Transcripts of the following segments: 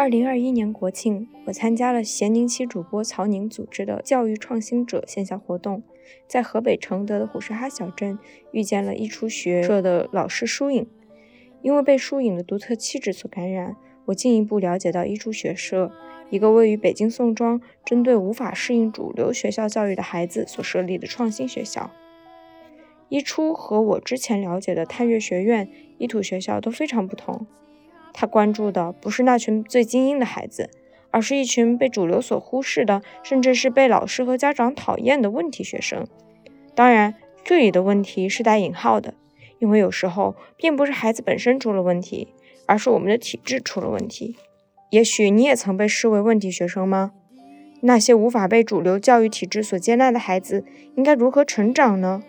二零二一年国庆，我参加了咸宁七主播曹宁组织的“教育创新者”线下活动，在河北承德的虎石哈小镇遇见了一初学社的老师舒颖。因为被舒颖的独特气质所感染，我进一步了解到一初学社，一个位于北京宋庄、针对无法适应主流学校教育的孩子所设立的创新学校。一出和我之前了解的探月学院、一土学校都非常不同。他关注的不是那群最精英的孩子，而是一群被主流所忽视的，甚至是被老师和家长讨厌的问题学生。当然，这里的问题是带引号的，因为有时候并不是孩子本身出了问题，而是我们的体制出了问题。也许你也曾被视为问题学生吗？那些无法被主流教育体制所接纳的孩子，应该如何成长呢？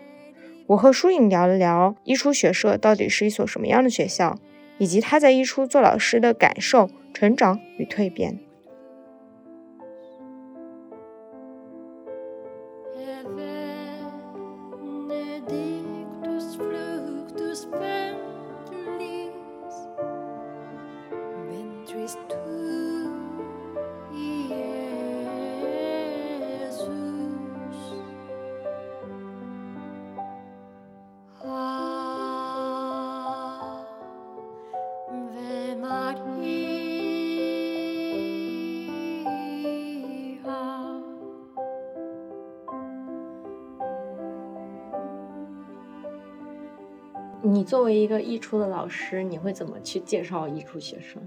我和舒颖聊了聊一初学社到底是一所什么样的学校，以及他在一初做老师的感受、成长与蜕变。你作为一个艺初的老师，你会怎么去介绍艺初学生？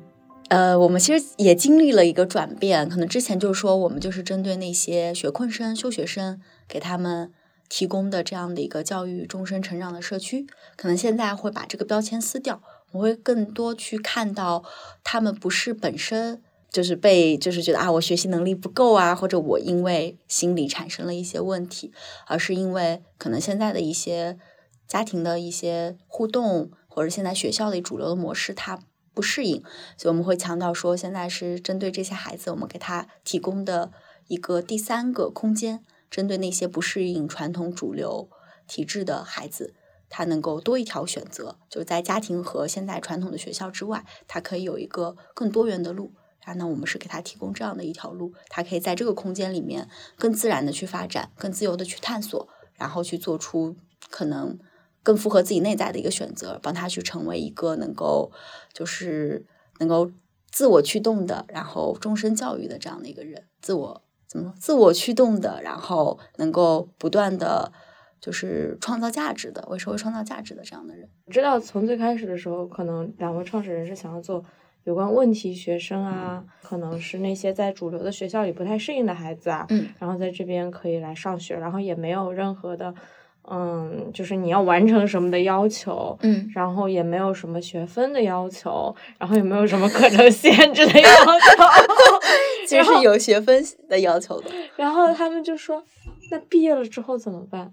呃，我们其实也经历了一个转变，可能之前就是说我们就是针对那些学困生、休学生，给他们提供的这样的一个教育终身成长的社区，可能现在会把这个标签撕掉，我会更多去看到他们不是本身就是被就是觉得啊我学习能力不够啊，或者我因为心理产生了一些问题，而是因为可能现在的一些。家庭的一些互动，或者现在学校里主流的模式，他不适应，所以我们会强调说，现在是针对这些孩子，我们给他提供的一个第三个空间，针对那些不适应传统主流体制的孩子，他能够多一条选择，就是在家庭和现在传统的学校之外，他可以有一个更多元的路。然后呢，我们是给他提供这样的一条路，他可以在这个空间里面更自然的去发展，更自由的去探索，然后去做出可能。更符合自己内在的一个选择，帮他去成为一个能够，就是能够自我驱动的，然后终身教育的这样的一个人，自我怎么说自我驱动的，然后能够不断的，就是创造价值的，为社会创造价值的这样的人。知道从最开始的时候，可能两位创始人是想要做有关问题学生啊，可能是那些在主流的学校里不太适应的孩子啊，嗯，然后在这边可以来上学，然后也没有任何的。嗯，就是你要完成什么的要求，嗯，然后也没有什么学分的要求，然后也没有什么课程限制的要求，其实是有学分的要求的。然后他们就说：“那毕业了之后怎么办？”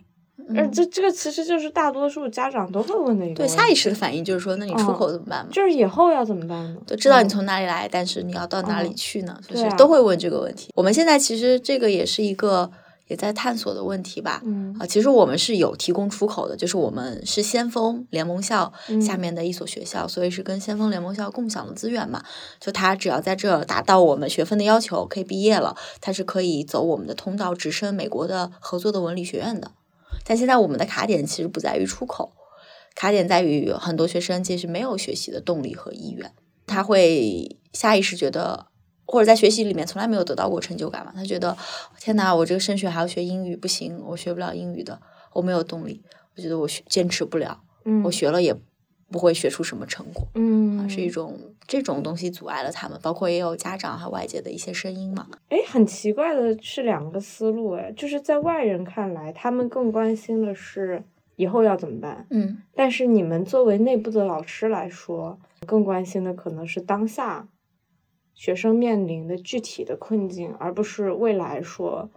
嗯，这这个其实就是大多数家长都会问的一个。对，下意识的反应就是说：“那你出口怎么办嘛？”就是以后要怎么办呢？都知道你从哪里来，但是你要到哪里去呢？就是都会问这个问题。我们现在其实这个也是一个。也在探索的问题吧，嗯啊，其实我们是有提供出口的，就是我们是先锋联盟校下面的一所学校，所以是跟先锋联盟校共享的资源嘛。就他只要在这达到我们学分的要求，可以毕业了，他是可以走我们的通道，直升美国的合作的文理学院的。但现在我们的卡点其实不在于出口，卡点在于很多学生其实没有学习的动力和意愿，他会下意识觉得。或者在学习里面从来没有得到过成就感嘛？他觉得天哪，我这个升学还要学英语，不行，我学不了英语的，我没有动力，我觉得我学坚持不了，嗯，我学了也不会学出什么成果，嗯，啊，是一种这种东西阻碍了他们，包括也有家长和外界的一些声音嘛。哎，很奇怪的是两个思路，哎，就是在外人看来，他们更关心的是以后要怎么办，嗯，但是你们作为内部的老师来说，更关心的可能是当下。学生面临的具体的困境，而不是未来说，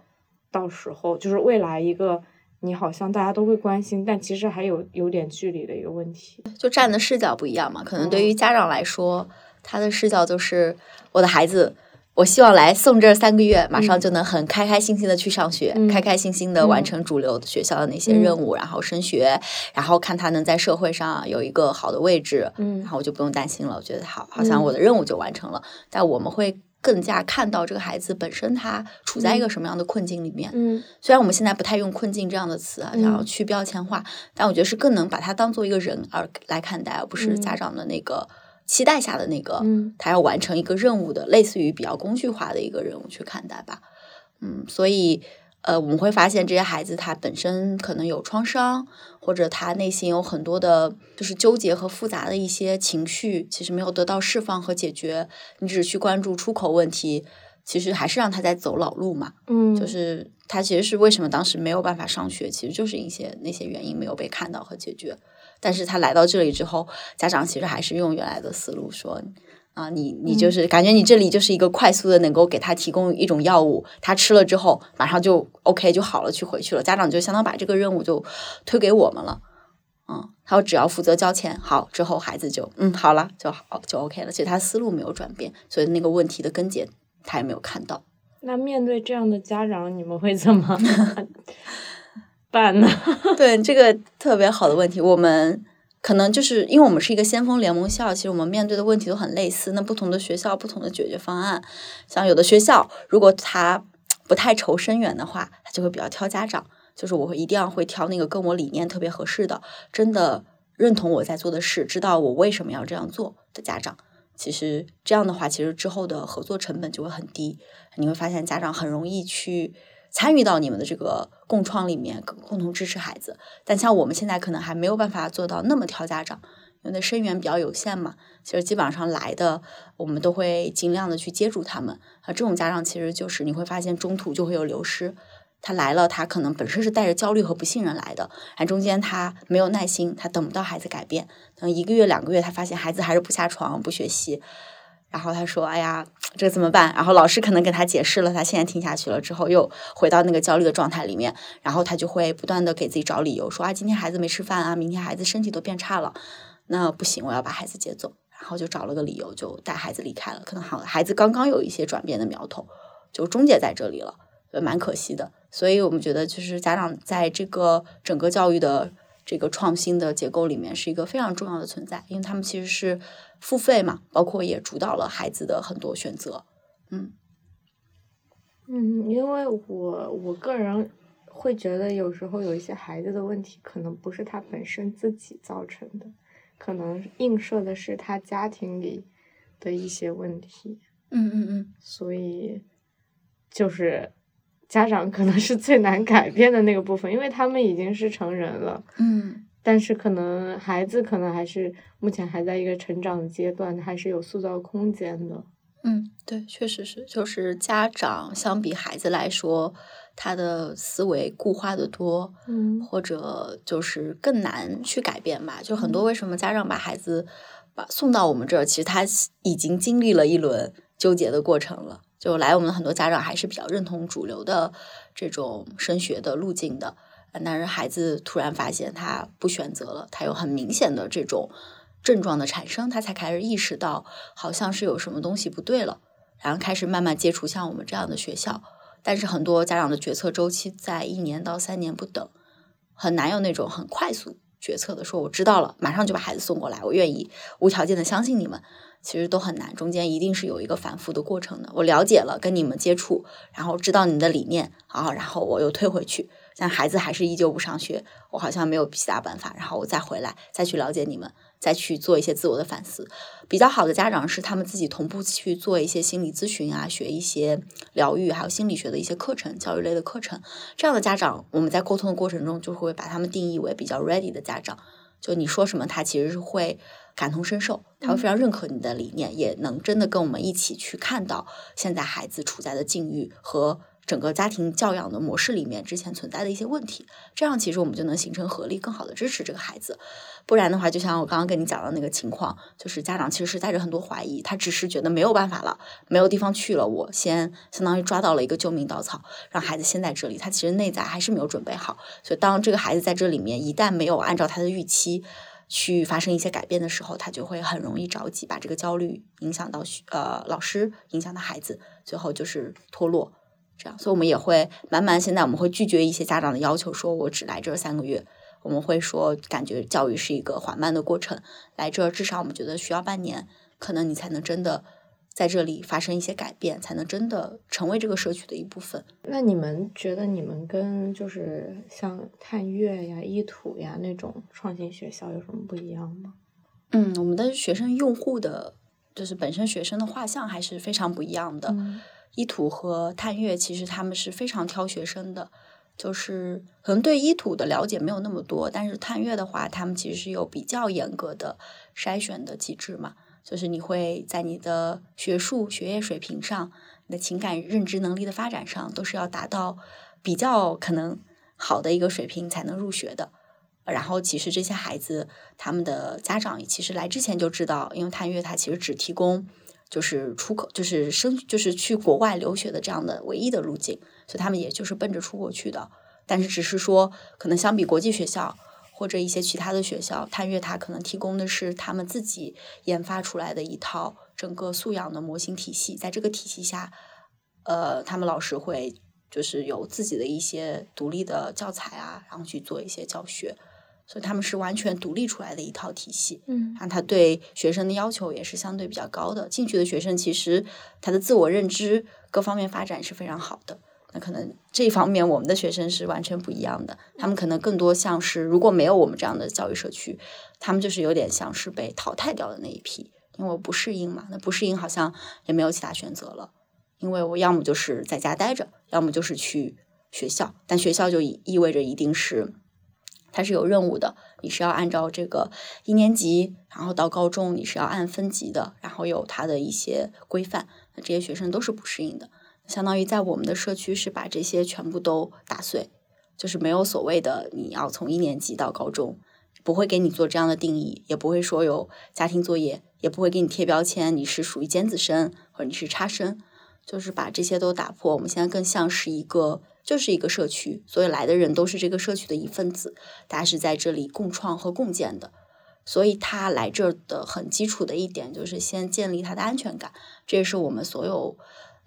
到时候就是未来一个你好像大家都会关心，但其实还有有点距离的一个问题。就站的视角不一样嘛，可能对于家长来说，他的视角就是我的孩子我希望来送这三个月，马上就能很开开心心的去上学，嗯。开开心心的完成主流学校的那些任务，然后升学，然后看他能在社会上有一个好的位置，嗯。然后我就不用担心了。我觉得好，好像我的任务就完成了。但我们会更加看到这个孩子本身他处在一个什么样的困境里面。嗯。虽然我们现在不太用困境这样的词啊，嗯想要去标签化，但我觉得是更能把他当做一个人而来看待，而不是嗯。家长的那个期待下的那个，嗯他要完成一个任务的，类似于比较工具化的一个任务去看待吧。嗯，所以呃，我们会发现这些孩子他本身可能有创伤，或者他内心有很多的，就是纠结和复杂的一些情绪，其实没有得到释放和解决。你只去关注出口问题，其实还是让他在走老路嘛。嗯，就是他其实是为什么当时没有办法上学，其实就是一些那些原因没有被看到和解决。但是他来到这里之后，家长其实还是用原来的思路说。啊，你你嗯就是感觉你这里就是一个快速的能够给他提供一种药物，他吃了之后马上就 OK 就好了，去回去了。家长就相当把这个任务就推给我们了，嗯，他只要负责交钱，好之后孩子就嗯好了就好就 OK 了。其实他思路没有转变，所以那个问题的根结他也没有看到。那面对这样的家长，你们会怎么 办呢？对，这个特别好的问题，我们可能就是因为我们是一个先锋联盟校，其实我们面对的问题都很类似。那不同的学校，不同的解决方案。像有的学校，如果他不太愁生源的话，他就会比较挑家长，就是我会一定要会挑那个跟我理念特别合适的，真的认同我在做的事，知道我为什么要这样做的家长。其实这样的话，其实之后的合作成本就会很低。你会发现家长很容易去参与到你们的这个共创里面，共同支持孩子。但像我们现在可能还没有办法做到那么挑家长，因为生源比较有限嘛。其实基本上来的，我们都会尽量的去接住他们。啊，这种家长其实就是你会发现中途就会有流失。他来了，他可能本身是带着焦虑和不信任来的，还中间他没有耐心，他等不到孩子改变，等一个月两个月，他发现孩子还是不下床、不学习，然后他说：“哎呀，这怎么办？”然后老师可能给他解释了，他现在听下去了之后，又回到那个焦虑的状态里面，然后他就会不断的给自己找理由，说：“啊，今天孩子没吃饭啊，明天孩子身体都变差了，那不行，我要把孩子接走。”然后就找了个理由，就带孩子离开了。可能好，孩子刚刚有一些转变的苗头，就终结在这里了，蛮可惜的。所以我们觉得，就是家长在这个整个教育的这个创新的结构里面，是一个非常重要的存在，因为他们其实是付费嘛，包括也主导了孩子的很多选择。嗯嗯，因为我我个人会觉得，有时候有一些孩子的问题，可能不是他本身自己造成的，可能映射的是他家庭里的一些问题，嗯嗯嗯，所以就是家长可能是最难改变的那个部分，因为他们已经是成人了，嗯但是可能孩子可能还是目前还在一个成长的阶段，还是有塑造空间的。嗯，对，确实是，就是家长相比孩子来说，他的思维固化的多，嗯或者就是更难去改变吧。就很多为什么家长把孩子把送到我们这儿，其实他已经经历了一轮纠结的过程了。就来我们很多家长还是比较认同主流的这种升学的路径的，但是孩子突然发现他不选择了，他有很明显的这种症状的产生，他才开始意识到好像是有什么东西不对了，然后开始慢慢接触像我们这样的学校。但是很多家长的决策周期在一年到三年不等，很难有那种很快速决策的，说我知道了，马上就把孩子送过来，我愿意无条件的相信你们。其实都很难，中间一定是有一个反复的过程的。我了解了，跟你们接触，然后知道你的理念，啊，然后我又退回去。像孩子还是依旧不上学，我好像没有其他办法，然后我再回来，再去了解你们，再去做一些自我的反思。比较好的家长是他们自己同步去做一些心理咨询啊，学一些疗愈，还有心理学的一些课程，教育类的课程。这样的家长，我们在沟通的过程中就会把他们定义为比较 ready 的家长。就你说什么，他其实是会感同身受，他会非常认可你的理念，也能真的跟我们一起去看到现在孩子处在的境遇和整个家庭教养的模式里面之前存在的一些问题。这样其实我们就能形成合力，更好的支持这个孩子。不然的话，就像我刚刚跟你讲的那个情况，就是家长其实是带着很多怀疑，他只是觉得没有办法了，没有地方去了，我先相当于抓到了一个救命稻草，让孩子先在这里，他其实内在还是没有准备好。所以当这个孩子在这里面一旦没有按照他的预期，去发生一些改变的时候，他就会很容易着急，把这个焦虑影响到呃老师，影响到孩子，最后就是脱落。这样，所以我们也会慢慢，现在我们会拒绝一些家长的要求，说我只来这三个月。我们会说，感觉教育是一个缓慢的过程，来这至少我们觉得需要半年，可能你才能真的在这里发生一些改变，才能真的成为这个社区的一部分。那你们觉得你们跟就是像探月呀、依土呀那种创新学校有什么不一样吗？嗯，我们的学生用户的，就是本身学生的画像还是非常不一样的。依土和探月其实他们是非常挑学生的。就是可能对依土的了解没有那么多，但是探月的话，他们其实是有比较严格的筛选的机制嘛。就是你会在你的学术学业水平上，你的情感认知能力的发展上，都是要达到比较可能好的一个水平才能入学的。然后其实这些孩子他们的家长其实来之前就知道，因为探月它其实只提供就是出口，就是升，就是去国外留学的这样的唯一的路径。所以他们也就是奔着出国去的，但是只是说，可能相比国际学校或者一些其他的学校，探月它可能提供的是他们自己研发出来的一套整个素养的模型体系，在这个体系下，呃，他们老师会就是有自己的一些独立的教材啊，然后去做一些教学，所以他们是完全独立出来的一套体系。嗯，然后他对学生的要求也是相对比较高的，进去的学生其实他的自我认知各方面发展是非常好的。那可能这一方面，我们的学生是完全不一样的。他们可能更多像是，如果没有我们这样的教育社区，他们就是有点像是被淘汰掉的那一批，因为我不适应嘛。那不适应，好像也没有其他选择了。因为我要么就是在家待着，要么就是去学校。但学校就意味着一定是它是有任务的，你是要按照这个一年级，然后到高中你是要按分级的，然后有它的一些规范。那这些学生都是不适应的。相当于在我们的社区是把这些全部都打碎，就是没有所谓的你要从一年级到高中，不会给你做这样的定义，也不会说有家庭作业，也不会给你贴标签，你是属于尖子生或者你是差生，就是把这些都打破。我们现在更像是一个，就是一个社区，所以来的人都是这个社区的一份子，大家是在这里共创和共建的。所以他来这儿的很基础的一点就是先建立他的安全感，这也是我们所有。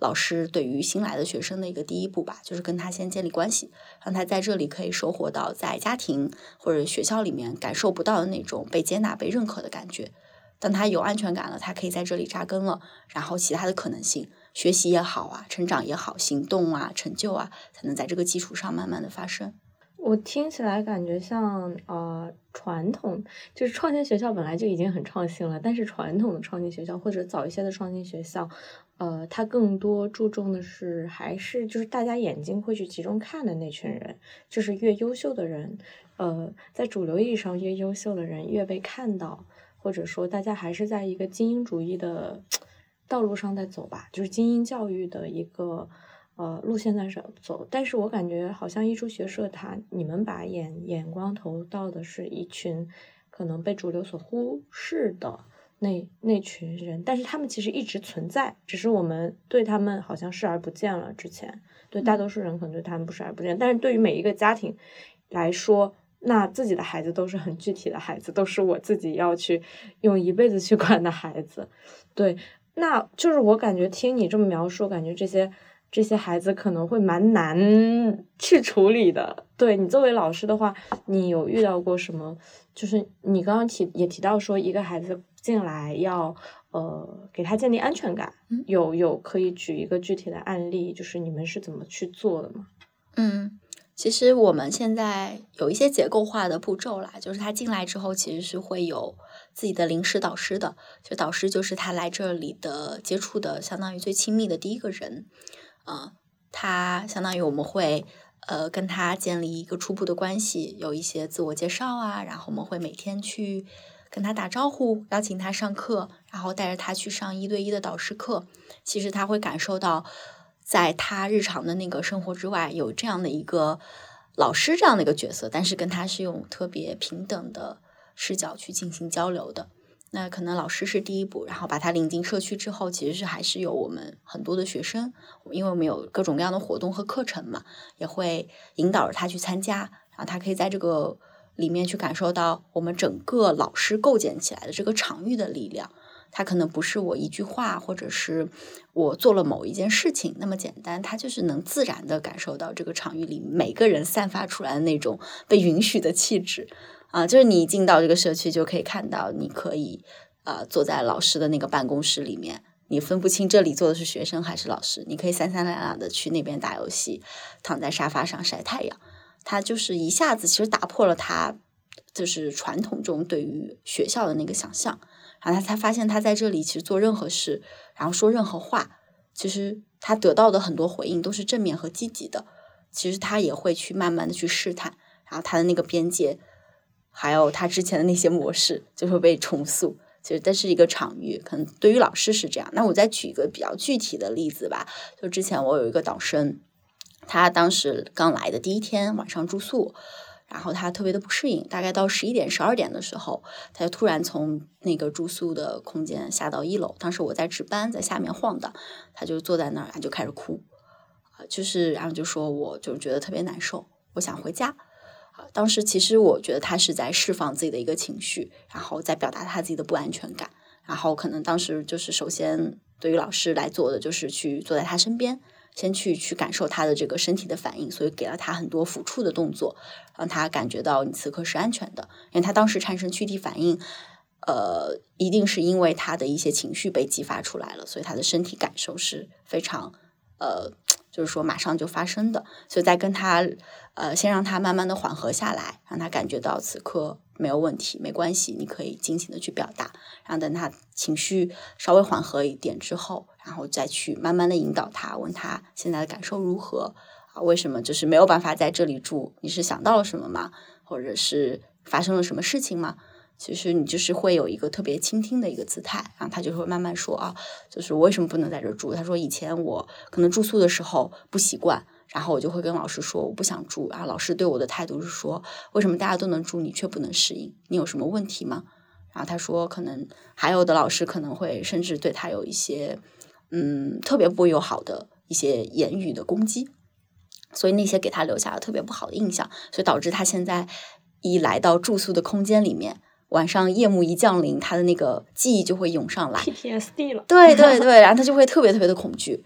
老师对于新来的学生的一个第一步吧，就是跟他先建立关系，让他在这里可以收获到在家庭或者学校里面感受不到的那种被接纳、被认可的感觉。当他有安全感了，他可以在这里扎根了，然后其他的可能性，学习也好啊，成长也好，行动啊，成就啊，才能在这个基础上慢慢的发生。我听起来感觉像呃传统，就是创新学校本来就已经很创新了，但是传统的创新学校或者早一些的创新学校。呃，他更多注重的是，还是就是大家眼睛会去集中看的那群人，就是越优秀的人，呃，在主流意义上越优秀的人越被看到，或者说大家还是在一个精英主义的道路上在走吧，就是精英教育的一个呃路线在走。但是我感觉好像艺术学社，它你们把眼眼光投到的是一群可能被主流所忽视的。那那群人，但是他们其实一直存在，只是我们对他们好像视而不见了。之前对大多数人可能对他们不视而不见，但是对于每一个家庭来说，那自己的孩子都是很具体的孩子，都是我自己要去用一辈子去管的孩子。对，那就是我感觉听你这么描述，感觉这些这些孩子可能会蛮难 去处理的。对你作为老师的话，你有遇到过什么？就是你刚刚提也提到说一个孩子。进来要呃给他建立安全感，有有可以举一个具体的案例，就是你们是怎么去做的吗？嗯，其实我们现在有一些结构化的步骤啦，就是他进来之后其实是会有自己的临时导师的，就导师就是他来这里的接触的相当于最亲密的第一个人，嗯，他相当于我们会呃跟他建立一个初步的关系，有一些自我介绍啊，然后我们会每天去。跟他打招呼，邀请他上课，然后带着他去上一对一的导师课。其实他会感受到，在他日常的那个生活之外，有这样的一个老师这样的一个角色，但是跟他是用特别平等的视角去进行交流的。那可能老师是第一步，然后把他领进社区之后，其实是还是有我们很多的学生，因为我们有各种各样的活动和课程嘛，也会引导着他去参加，然后他可以在这个。里面去感受到我们整个老师构建起来的这个场域的力量。它可能不是我一句话，或者是我做了某一件事情那么简单，它就是能自然的感受到这个场域里每个人散发出来的那种被允许的气质啊，就是你一进到这个社区就可以看到，你可以啊坐在老师的那个办公室里面，你分不清这里坐的是学生还是老师，你可以三三两两的去那边打游戏，躺在沙发上晒太阳，他就是一下子其实打破了他就是传统中对于学校的那个想象。然后他才发现，他在这里其实做任何事，然后说任何话，其实他得到的很多回应都是正面和积极的。其实他也会去慢慢的去试探，然后他的那个边界，还有他之前的那些模式就会被重塑。其实这是一个场域，可能对于老师是这样。那我再举一个比较具体的例子吧，就之前我有一个导生，他当时刚来的第一天晚上住宿。然后他特别的不适应，大概到十一点、十二点的时候，他就突然从那个住宿的空间下到一楼。当时我在值班，在下面晃荡，他就坐在那儿，他就开始哭，啊，就是然后就说，我就觉得特别难受，我想回家。啊，当时其实我觉得他是在释放自己的一个情绪，然后在表达他自己的不安全感。然后可能当时就是首先对于老师来做的就是去坐在他身边。先去去感受他的这个身体的反应，所以给了他很多抚触的动作，让他感觉到你此刻是安全的。因为他当时产生躯体反应，呃，一定是因为他的一些情绪被激发出来了，所以他的身体感受是非常呃，就是说马上就发生的。所以在跟他呃，先让他慢慢的缓和下来，让他感觉到此刻没有问题，没关系，你可以尽情的去表达。然后等他情绪稍微缓和一点之后。然后再去慢慢的引导他，问他现在的感受如何啊？为什么就是没有办法在这里住？你是想到了什么吗？或者是发生了什么事情吗？其实你就是会有一个特别倾听的一个姿态，然后他就会慢慢说啊，就是我为什么不能在这住？他说以前我可能住宿的时候不习惯，然后我就会跟老师说我不想住，然后老师对我的态度是说为什么大家都能住，你却不能适应？你有什么问题吗？然后他说可能还有的老师可能会甚至对他有一些。嗯，特别不友好的一些言语的攻击，所以那些给他留下了特别不好的印象，所以导致他现在一来到住宿的空间里面，晚上夜幕一降临，他的那个记忆就会涌上来，PTSD 了。对对对，然后他就会特别特别的恐惧。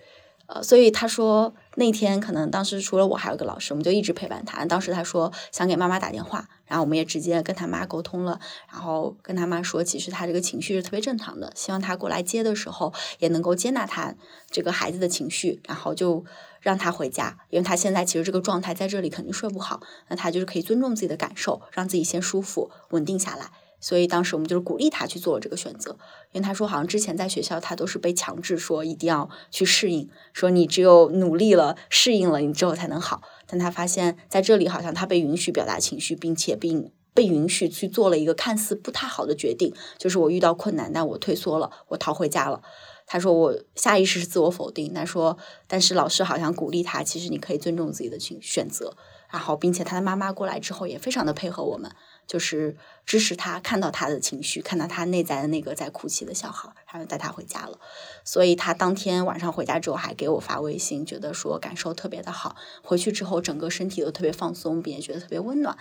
呃，所以他说那天可能当时除了我还有个老师，我们就一直陪伴他。当时他说想给妈妈打电话，然后我们也直接跟他妈沟通了，然后跟他妈说，其实他这个情绪是特别正常的，希望他过来接的时候也能够接纳他这个孩子的情绪，然后就让他回家，因为他现在其实这个状态在这里肯定睡不好，那他就是可以尊重自己的感受，让自己先舒服稳定下来。所以当时我们就是鼓励他去做这个选择，因为他说好像之前在学校他都是被强制说一定要去适应，说你只有努力了适应了你之后才能好。但他发现在这里好像他被允许表达情绪，并且并被允许去做了一个看似不太好的决定，就是我遇到困难，但我退缩了，我逃回家了。他说我下意识是自我否定，他说但是老师好像鼓励他，其实你可以尊重自己的选选择。然后并且他的妈妈过来之后也非常的配合我们。就是支持他，看到他的情绪，看到他内在的那个在哭泣的小孩，然后带他回家了。所以他当天晚上回家之后还给我发微信，觉得说感受特别的好。回去之后整个身体都特别放松，并且觉得特别温暖。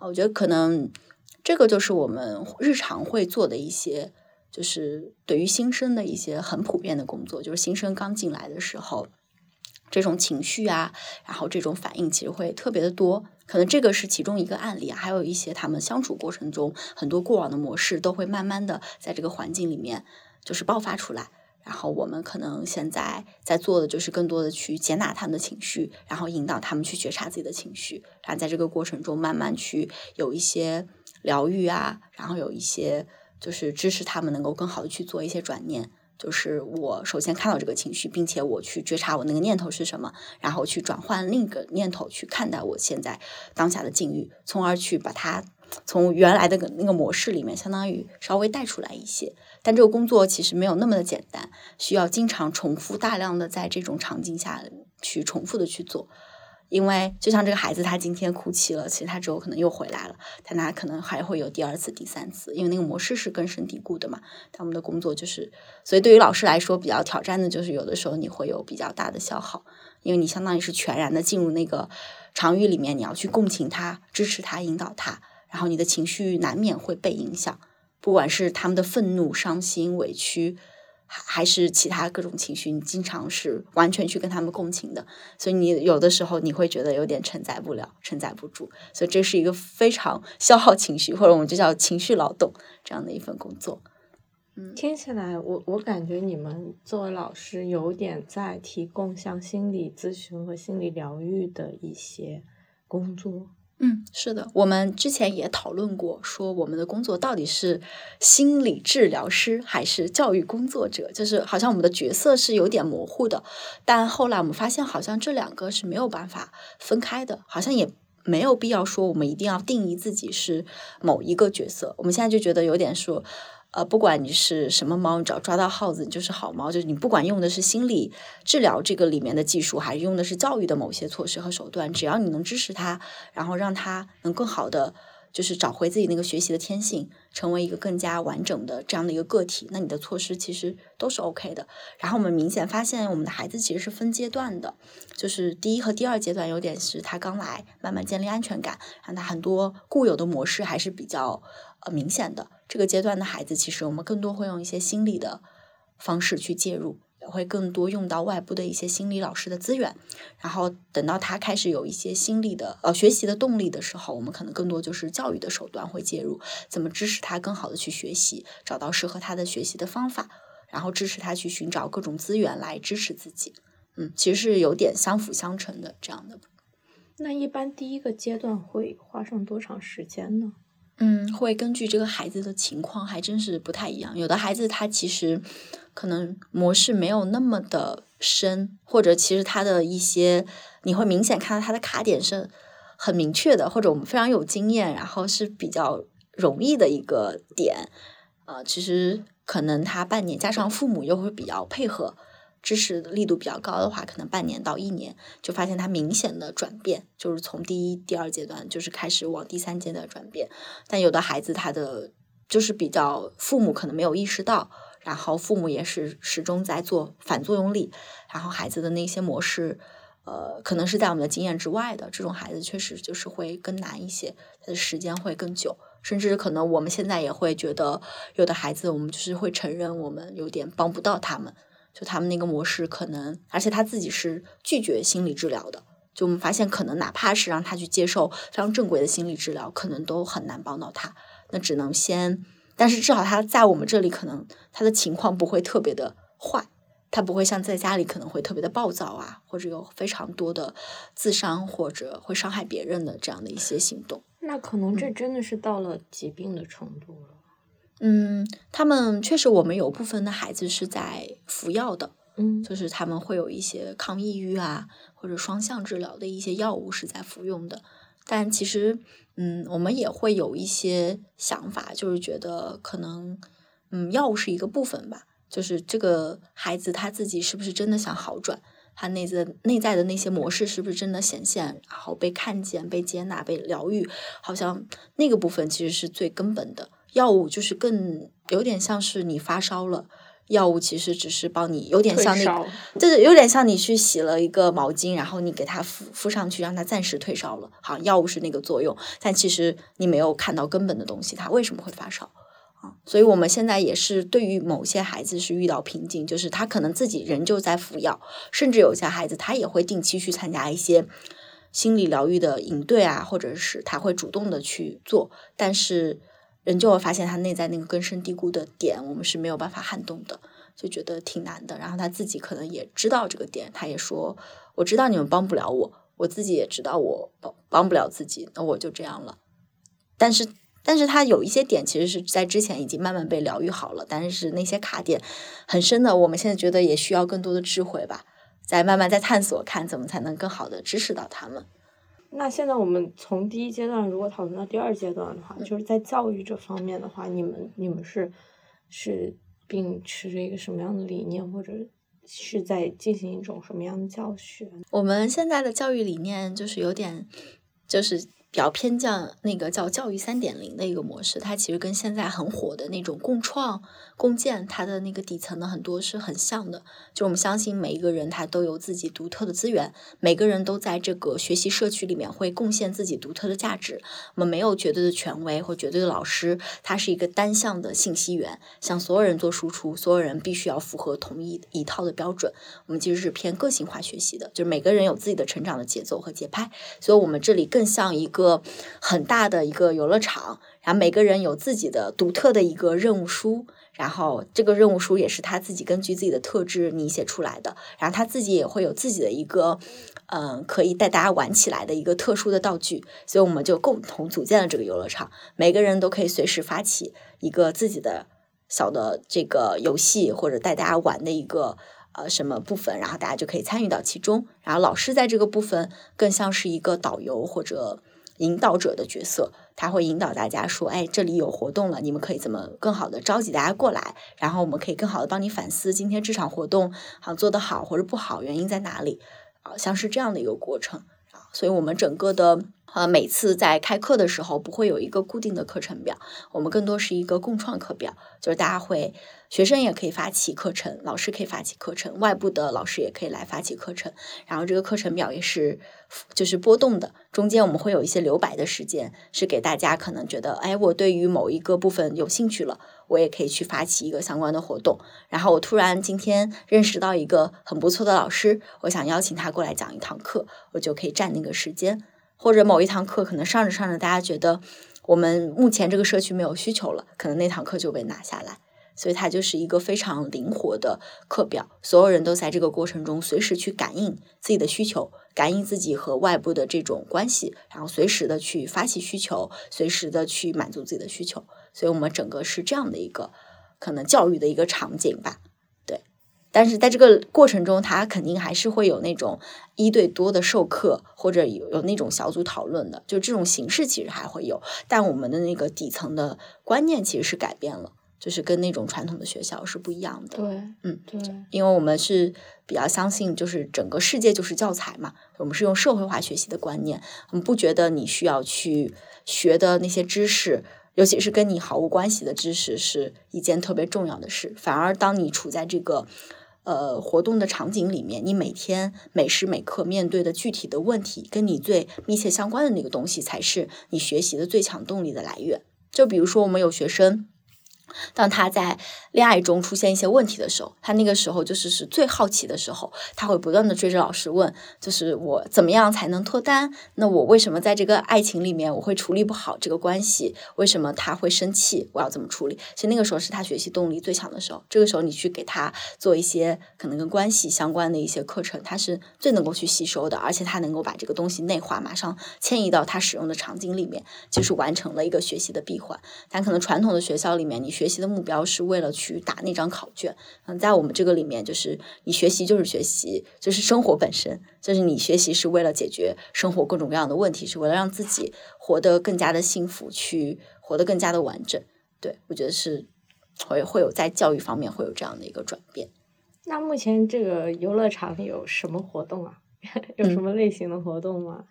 我觉得可能这个就是我们日常会做的一些，就是对于新生的一些很普遍的工作。就是新生刚进来的时候，这种情绪啊，然后这种反应其实会特别的多。可能这个是其中一个案例啊，还有一些他们相处过程中很多过往的模式都会慢慢的在这个环境里面就是爆发出来，然后我们可能现在在做的就是更多的去接纳他们的情绪，然后引导他们去觉察自己的情绪，然后在这个过程中慢慢去有一些疗愈啊，然后有一些就是支持他们能够更好的去做一些转念。就是我首先看到这个情绪，并且我去觉察我那个念头是什么，然后去转换另一个念头去看待我现在当下的境遇，从而去把它从原来的那个模式里面，相当于稍微带出来一些。但这个工作其实没有那么的简单，需要经常重复，大量的在这种场景下去重复的去做。因为就像这个孩子，他今天哭泣了，其实他之后可能又回来了，但他可能还会有第二次、第三次，因为那个模式是根深蒂固的嘛。他们的工作就是，所以对于老师来说比较挑战的就是，有的时候你会有比较大的消耗，因为你相当于是全然的进入那个场域里面，你要去共情他、支持他、引导他，然后你的情绪难免会被影响，不管是他们的愤怒、伤心、委屈。还是其他各种情绪，你经常是完全去跟他们共情的，所以你有的时候你会觉得有点承载不了，承载不住，所以这是一个非常 消耗情绪，或者我们就叫情绪劳动这样的一份工作。嗯，听起来我我感觉你们作为老师有点在提供像心理咨询和心理疗愈的一些工作。嗯，是的，我们之前也讨论过，说我们的工作到底是心理治疗师还是教育工作者，就是好像我们的角色是有点模糊的。但后来我们发现，好像这两个是没有办法分开的，好像也没有必要说我们一定要定义自己是某一个角色。我们现在就觉得有点说。呃，不管你是什么猫，你只要抓到耗子，你就是好猫。就是你不管用的是心理治疗这个里面的技术，还是用的是教育的某些措施和手段，只要你能支持它，然后让它能更好的就是找回自己那个学习的天性，成为一个更加完整的这样的一个个体，那你的措施其实都是 OK 的。然后我们明显发现，我们的孩子其实是分阶段的，就是第一和第二阶段有点是他刚来，慢慢建立安全感，让他很多固有的模式还是比较呃明显的。这个阶段的孩子，其实我们更多会用一些心理的方式去介入，也会更多用到外部的一些心理老师的资源。然后等到他开始有一些心理的呃学习的动力的时候，我们可能更多就是教育的手段会介入，怎么支持他更好的去学习，找到适合他的学习的方法，然后支持他去寻找各种资源来支持自己。嗯，其实是有点相辅相成的这样的。那一般第一个阶段会花上多长时间呢？嗯，会根据这个孩子的情况，还真是不太一样。有的孩子他其实可能模式没有那么的深，或者其实他的一些你会明显看到他的卡点是很明确的，或者我们非常有经验，然后是比较容易的一个点。呃，其实可能他半年加上父母又会比较配合。支持力度比较高的话，可能半年到一年就发现他明显的转变，就是从第一、第二阶段就是开始往第三阶段转变。但有的孩子他的就是比较父母可能没有意识到，然后父母也是始终在做反作用力，然后孩子的那些模式，呃，可能是在我们的经验之外的。这种孩子确实就是会更难一些，他的时间会更久，甚至可能我们现在也会觉得，有的孩子我们就是会承认我们有点帮不到他们。就他们那个模式可能，而且他自己是拒绝心理治疗的。就我们发现，可能哪怕是让他去接受非常正规的心理治疗，可能都很难帮到他。那只能先，但是至少他在我们这里，可能他的情况不会特别的坏，他不会像在家里可能会特别的暴躁啊，或者有非常多的自伤或者会伤害别人的这样的一些行动。那可能这真的是到了疾病的程度了。嗯，他们确实，我们有部分的孩子是在服药的，嗯，就是他们会有一些抗抑郁啊，或者双向治疗的一些药物是在服用的。但其实，嗯，我们也会有一些想法，就是觉得可能，嗯，药物是一个部分吧。就是这个孩子他自己是不是真的想好转，他内在内在的那些模式是不是真的显现，然后被看见、被接纳、被疗愈，好像那个部分其实是最根本的。药物就是更有点像是你发烧了，药物其实只是帮你有点像那个，就是有点像你去洗了一个毛巾，然后你给它敷敷上去，让它暂时退烧了。好，药物是那个作用，但其实你没有看到根本的东西，它为什么会发烧啊？所以我们现在也是对于某些孩子是遇到瓶颈，就是他可能自己仍旧在服药，甚至有些孩子他也会定期去参加一些心理疗愈的营队啊，或者是他会主动的去做，但是。人就会发现他内在那个根深蒂固的点，我们是没有办法撼动的，就觉得挺难的。然后他自己可能也知道这个点，他也说：“我知道你们帮不了我，我自己也知道我帮帮不了自己，那我就这样了。”但是，但是他有一些点其实是在之前已经慢慢被疗愈好了，但是那些卡点很深的，我们现在觉得也需要更多的智慧吧，在慢慢在探索，看怎么才能更好的支持到他们。那现在我们从第一阶段如果讨论到第二阶段的话，就是在教育这方面的话，你们你们是是秉持着一个什么样的理念，或者是在进行一种什么样的教学？我们现在的教育理念就是有点，就是比较偏向那个叫教育三点零的一个模式，它其实跟现在很火的那种共创共建，它的那个底层的很多是很像的。就我们相信每一个人他都有自己独特的资源，每个人都在这个学习社区里面会贡献自己独特的价值。我们没有绝对的权威或绝对的老师，他是一个单向的信息源，向所有人做输出，所有人必须要符合同一一套的标准。我们其实是偏个性化学习的，就是每个人有自己的成长的节奏和节拍，所以我们这里更像一个。个很大的一个游乐场，然后每个人有自己的独特的一个任务书，然后这个任务书也是他自己根据自己的特质拟写出来的，然后他自己也会有自己的一个嗯可以带大家玩起来的一个特殊的道具，所以我们就共同组建了这个游乐场，每个人都可以随时发起一个自己的小的这个游戏或者带大家玩的一个。呃，什么部分，然后大家就可以参与到其中。然后老师在这个部分更像是一个导游或者。引导者的角色，他会引导大家说：“哎，这里有活动了，你们可以怎么更好的召集大家过来？然后我们可以更好的帮你反思今天这场活动好做得好或者不好，原因在哪里？啊，像是这样的一个过程。所以，我们整个的呃，每次在开课的时候不会有一个固定的课程表，我们更多是一个共创课表，就是大家会。学生也可以发起课程，老师可以发起课程，外部的老师也可以来发起课程。然后这个课程表也是就是波动的，中间我们会有一些留白的时间，是给大家可能觉得，哎，我对于某一个部分有兴趣了，我也可以去发起一个相关的活动。然后我突然今天认识到一个很不错的老师，我想邀请他过来讲一堂课，我就可以占那个时间。或者某一堂课可能上着上着，大家觉得我们目前这个社区没有需求了，可能那堂课就被拿下来。所以它就是一个非常灵活的课表，所有人都在这个过程中随时去感应自己的需求，感应自己和外部的这种关系，然后随时的去发起需求，随时的去满足自己的需求。所以我们整个是这样的一个可能教育的一个场景吧，对。但是在这个过程中，它肯定还是会有那种一对多的授课，或者有有那种小组讨论的，就这种形式其实还会有，但我们的那个底层的观念其实是改变了。就是跟那种传统的学校是不一样的，对，嗯，对，因为我们是比较相信，就是整个世界就是教材嘛，我们是用社会化学习的观念，我们不觉得你需要去学的那些知识，尤其是跟你毫无关系的知识，是一件特别重要的事。反而当你处在这个呃活动的场景里面，你每天每时每刻面对的具体的问题，跟你最密切相关的那个东西，才是你学习的最强动力的来源。就比如说，我们有学生。当他在恋爱中出现一些问题的时候，他那个时候就是是最好奇的时候，他会不断的追着老师问，就是我怎么样才能脱单？那我为什么在这个爱情里面我会处理不好这个关系？为什么他会生气？我要怎么处理？其实那个时候是他学习动力最强的时候。这个时候你去给他做一些可能跟关系相关的一些课程，他是最能够去吸收的，而且他能够把这个东西内化，马上迁移到他使用的场景里面，就是完成了一个学习的闭环。但可能传统的学校里面，你。学习的目标是为了去打那张考卷，嗯，在我们这个里面，就是你学习就是学习，就是生活本身，就是你学习是为了解决生活各种各样的问题，是为了让自己活得更加的幸福，去活得更加的完整。对我觉得是会会有在教育方面会有这样的一个转变。那目前这个游乐场有什么活动啊？有什么类型的活动吗？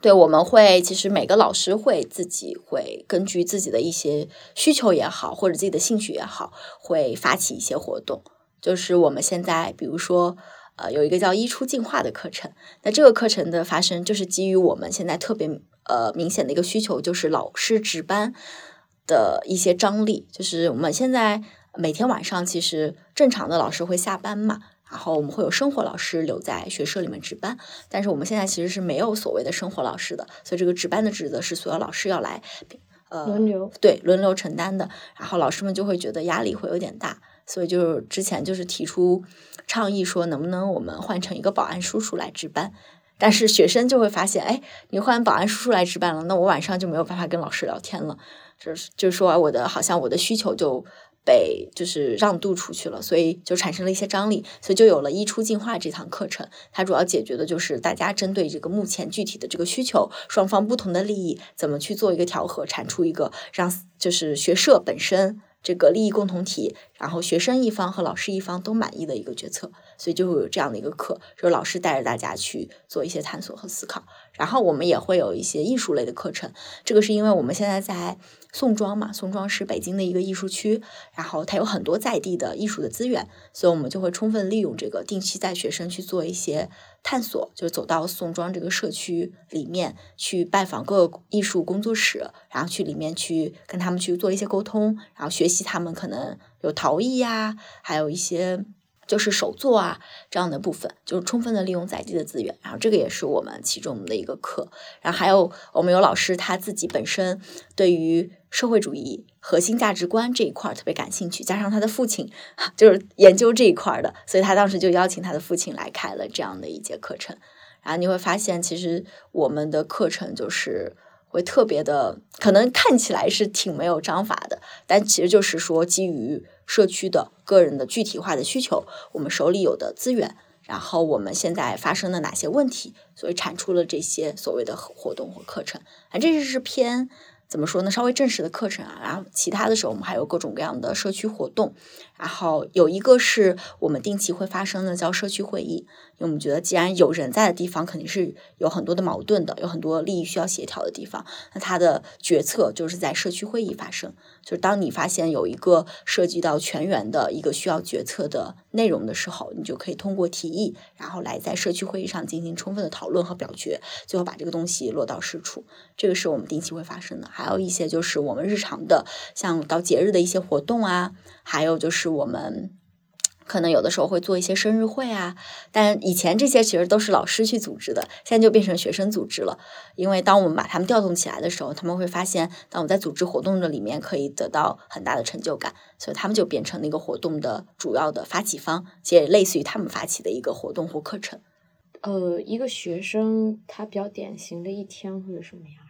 对，我们会其实每个老师会自己会根据自己的一些需求也好，或者自己的兴趣也好，会发起一些活动。就是我们现在，比如说，呃，有一个叫“一出进化”的课程。那这个课程的发生，就是基于我们现在特别呃明显的一个需求，就是老师值班的一些张力。就是我们现在每天晚上，其实正常的老师会下班嘛。然后我们会有生活老师留在学社里面值班，但是我们现在其实是没有所谓的生活老师的，所以这个值班的职责是所有老师要来，呃，轮流对轮流承担的。然后老师们就会觉得压力会有点大，所以就是之前就是提出倡议说，能不能我们换成一个保安叔叔来值班？但是学生就会发现，哎，你换保安叔叔来值班了，那我晚上就没有办法跟老师聊天了，就是就是说我的好像我的需求就。被就是让渡出去了，所以就产生了一些张力，所以就有了一出进化这堂课程。它主要解决的就是大家针对这个目前具体的这个需求，双方不同的利益怎么去做一个调和，产出一个让就是学社本身这个利益共同体，然后学生一方和老师一方都满意的一个决策，所以就会有这样的一个课，就是老师带着大家去做一些探索和思考。然后我们也会有一些艺术类的课程，这个是因为我们现在在宋庄嘛，宋庄是北京的一个艺术区，然后它有很多在地的艺术的资源，所以我们就会充分利用这个，定期带学生去做一些探索，就走到宋庄这个社区里面去拜访各个艺术工作室，然后去里面去跟他们去做一些沟通，然后学习他们可能有陶艺呀，还有一些。就是手作啊这样的部分，就是充分的利用在地的资源，然后这个也是我们其中的一个课。然后还有我们有老师他自己本身对于社会主义核心价值观这一块特别感兴趣，加上他的父亲 就是研究这一块的，所以他当时就邀请他的父亲来开了这样的一节课程。然后你会发现，其实我们的课程就是会特别的，可能看起来是挺没有章法的，但其实就是说基于。社区的个人的具体化的需求，我们手里有的资源，然后我们现在发生的哪些问题，所以产出了这些所谓的活动或课程，啊，这是偏。怎么说呢？稍微正式的课程啊，然后其他的时候我们还有各种各样的社区活动，然后有一个是我们定期会发生的叫社区会议，因为我们觉得既然有人在的地方，肯定是有很多的矛盾的，有很多利益需要协调的地方，那他的决策就是在社区会议发生。就是当你发现有一个涉及到全员的一个需要决策的内容的时候，你就可以通过提议，然后来在社区会议上进行充分的讨论和表决，最后把这个东西落到实处。这个是我们定期会发生的。还有一些就是我们日常的，像到节日的一些活动啊，还有就是我们。可能有的时候会做一些生日会啊，但以前这些其实都是老师去组织的，现在就变成学生组织了。因为当我们把他们调动起来的时候，他们会发现，当我们在组织活动的里面可以得到很大的成就感，所以他们就变成那个活动的主要的发起方，其实类似于他们发起的一个活动或课程。呃，一个学生他比较典型的一天会是什么样？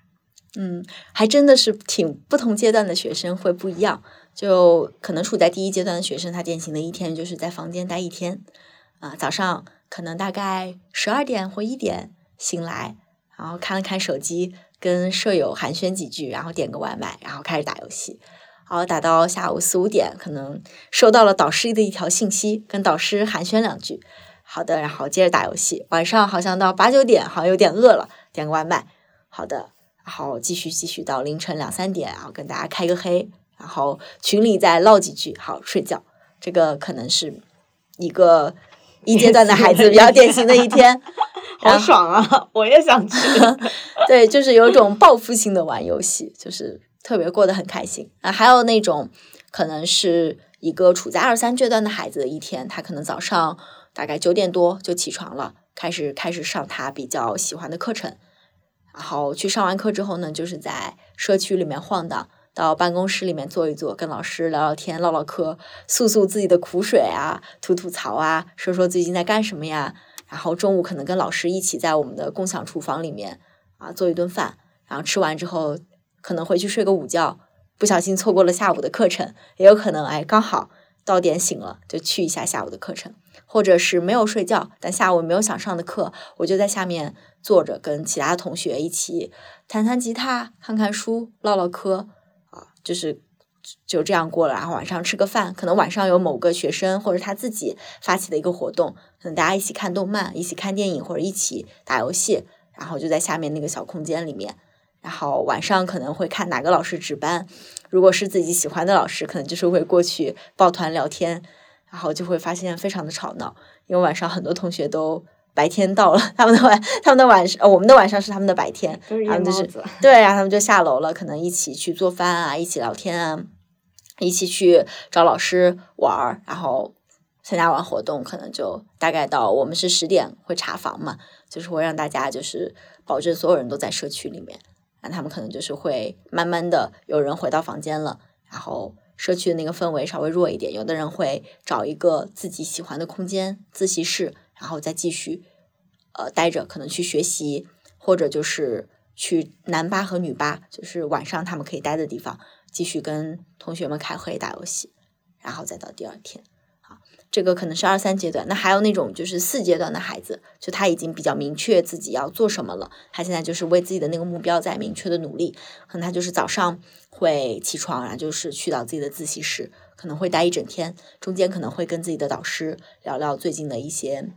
嗯，还真的是挺不同阶段的学生会不一样。就可能处在第一阶段的学生，他典型的一天就是在房间待一天，啊，早上可能大概十二点或一点醒来，然后看了看手机，跟舍友寒暄几句，然后点个外卖，然后开始打游戏，然后打到下午四五点，可能收到了导师的一条信息，跟导师寒暄两句，好的，然后接着打游戏，晚上好像到八九点，好像有点饿了，点个外卖，好的，然后继续继续到凌晨两三点，然后跟大家开个黑。然后群里再唠几句，好睡觉。这个可能是一个 一阶段的孩子比较典型的一天，好爽啊！我也想去。对，就是有种报复性的玩游戏，就是特别过得很开心啊。还有那种可能是一个处在二三阶段的孩子的一天，他可能早上大概九点多就起床了，开始开始上他比较喜欢的课程，然后去上完课之后呢，就是在社区里面晃荡。到办公室里面坐一坐，跟老师聊聊天、唠唠嗑，诉诉自己的苦水啊，吐吐槽啊，说说最近在干什么呀。然后中午可能跟老师一起在我们的共享厨房里面啊做一顿饭，然后吃完之后可能回去睡个午觉，不小心错过了下午的课程，也有可能哎刚好到点醒了就去一下下午的课程，或者是没有睡觉，但下午没有想上的课，我就在下面坐着跟其他同学一起弹弹吉他、看看书、唠唠嗑。啊就是就这样过了，然后晚上吃个饭，可能晚上有某个学生或者他自己发起的一个活动，可能大家一起看动漫，一起看电影或者一起打游戏，然后就在下面那个小空间里面，然后晚上可能会看哪个老师值班，如果是自己喜欢的老师，可能就是会过去抱团聊天，然后就会发现非常的吵闹，因为晚上很多同学都。白天到了，他们的晚，他们的晚上，我们的晚上是他们的白天，他们就是对，然后他们就下楼了，可能一起去做饭啊，一起聊天啊，一起去找老师玩儿，然后参加完活动，可能就大概到我们是十点会查房嘛，就是会让大家就是保证所有人都在社区里面，那他们可能就是会慢慢的有人回到房间了，然后社区的那个氛围稍微弱一点，有的人会找一个自己喜欢的空间自习室。然后再继续，呃，待着，可能去学习，或者就是去男吧和女吧，就是晚上他们可以待的地方，继续跟同学们开会、打游戏，然后再到第二天。好，这个可能是二三阶段，那还有那种就是四阶段的孩子，就他已经比较明确自己要做什么了，他现在就是为自己的那个目标在明确的努力，可能他就是早上会起床，然后就是去到自己的自习室，可能会待一整天，中间可能会跟自己的导师聊聊最近的一些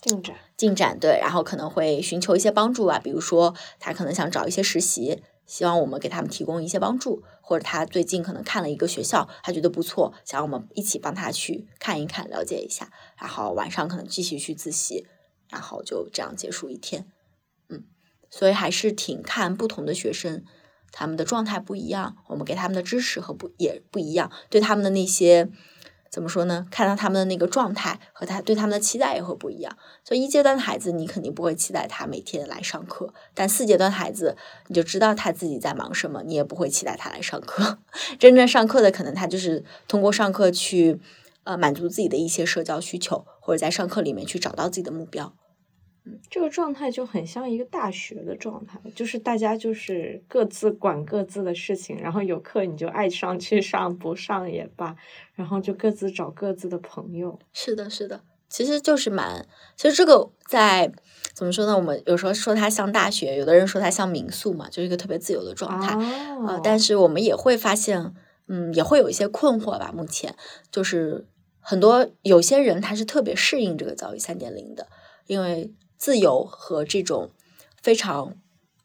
进展，进展对，然后可能会寻求一些帮助啊，比如说他可能想找一些实习。希望我们给他们提供一些帮助，或者他最近可能看了一个学校，他觉得不错，想让我们一起帮他去看一看、了解一下，然后晚上可能继续去自习，然后就这样结束一天。嗯，所以还是挺看不同的学生，他们的状态不一样，我们给他们的支持和不也不一样，对他们的那些。怎么说呢？看到他们的那个状态和他对他们的期待也会不一样。所以一阶段的孩子，你肯定不会期待他每天来上课；但四阶段孩子，你就知道他自己在忙什么，你也不会期待他来上课。真正上课的，可能他就是通过上课去呃满足自己的一些社交需求，或者在上课里面去找到自己的目标。这个状态就很像一个大学的状态，就是大家就是各自管各自的事情，然后有课你就爱上去上，不上也罢，然后就各自找各自的朋友。是的，是的，其实就是蛮，其实这个在怎么说呢？我们有时候说它像大学，有的人说它像民宿嘛，就是一个特别自由的状态啊。但是我们也会发现，嗯，也会有一些困惑吧。目前就是很多有些人他是特别适应这个教育三点零的，因为。自由和这种非常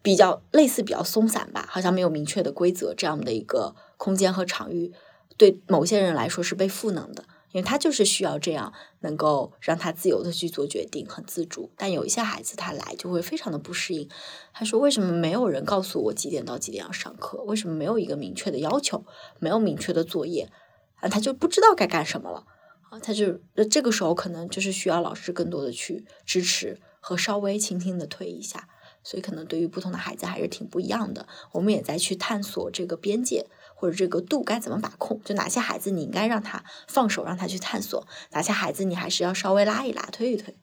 比较类似、比较松散吧，好像没有明确的规则这样的一个空间和场域，对某些人来说是被赋能的，因为他就是需要这样，能够让他自由的去做决定，很自主。但有一些孩子他来就会非常的不适应，他说：“为什么没有人告诉我几点到几点要上课？为什么没有一个明确的要求？没有明确的作业？啊，他就不知道该干什么了啊！他就这个时候可能就是需要老师更多的去支持。”和稍微轻轻的推一下，所以可能对于不同的孩子还是挺不一样的。我们也在去探索这个边界或者这个度该怎么把控，就哪些孩子你应该让他放手，让他去探索；哪些孩子你还是要稍微拉一拉、推一推。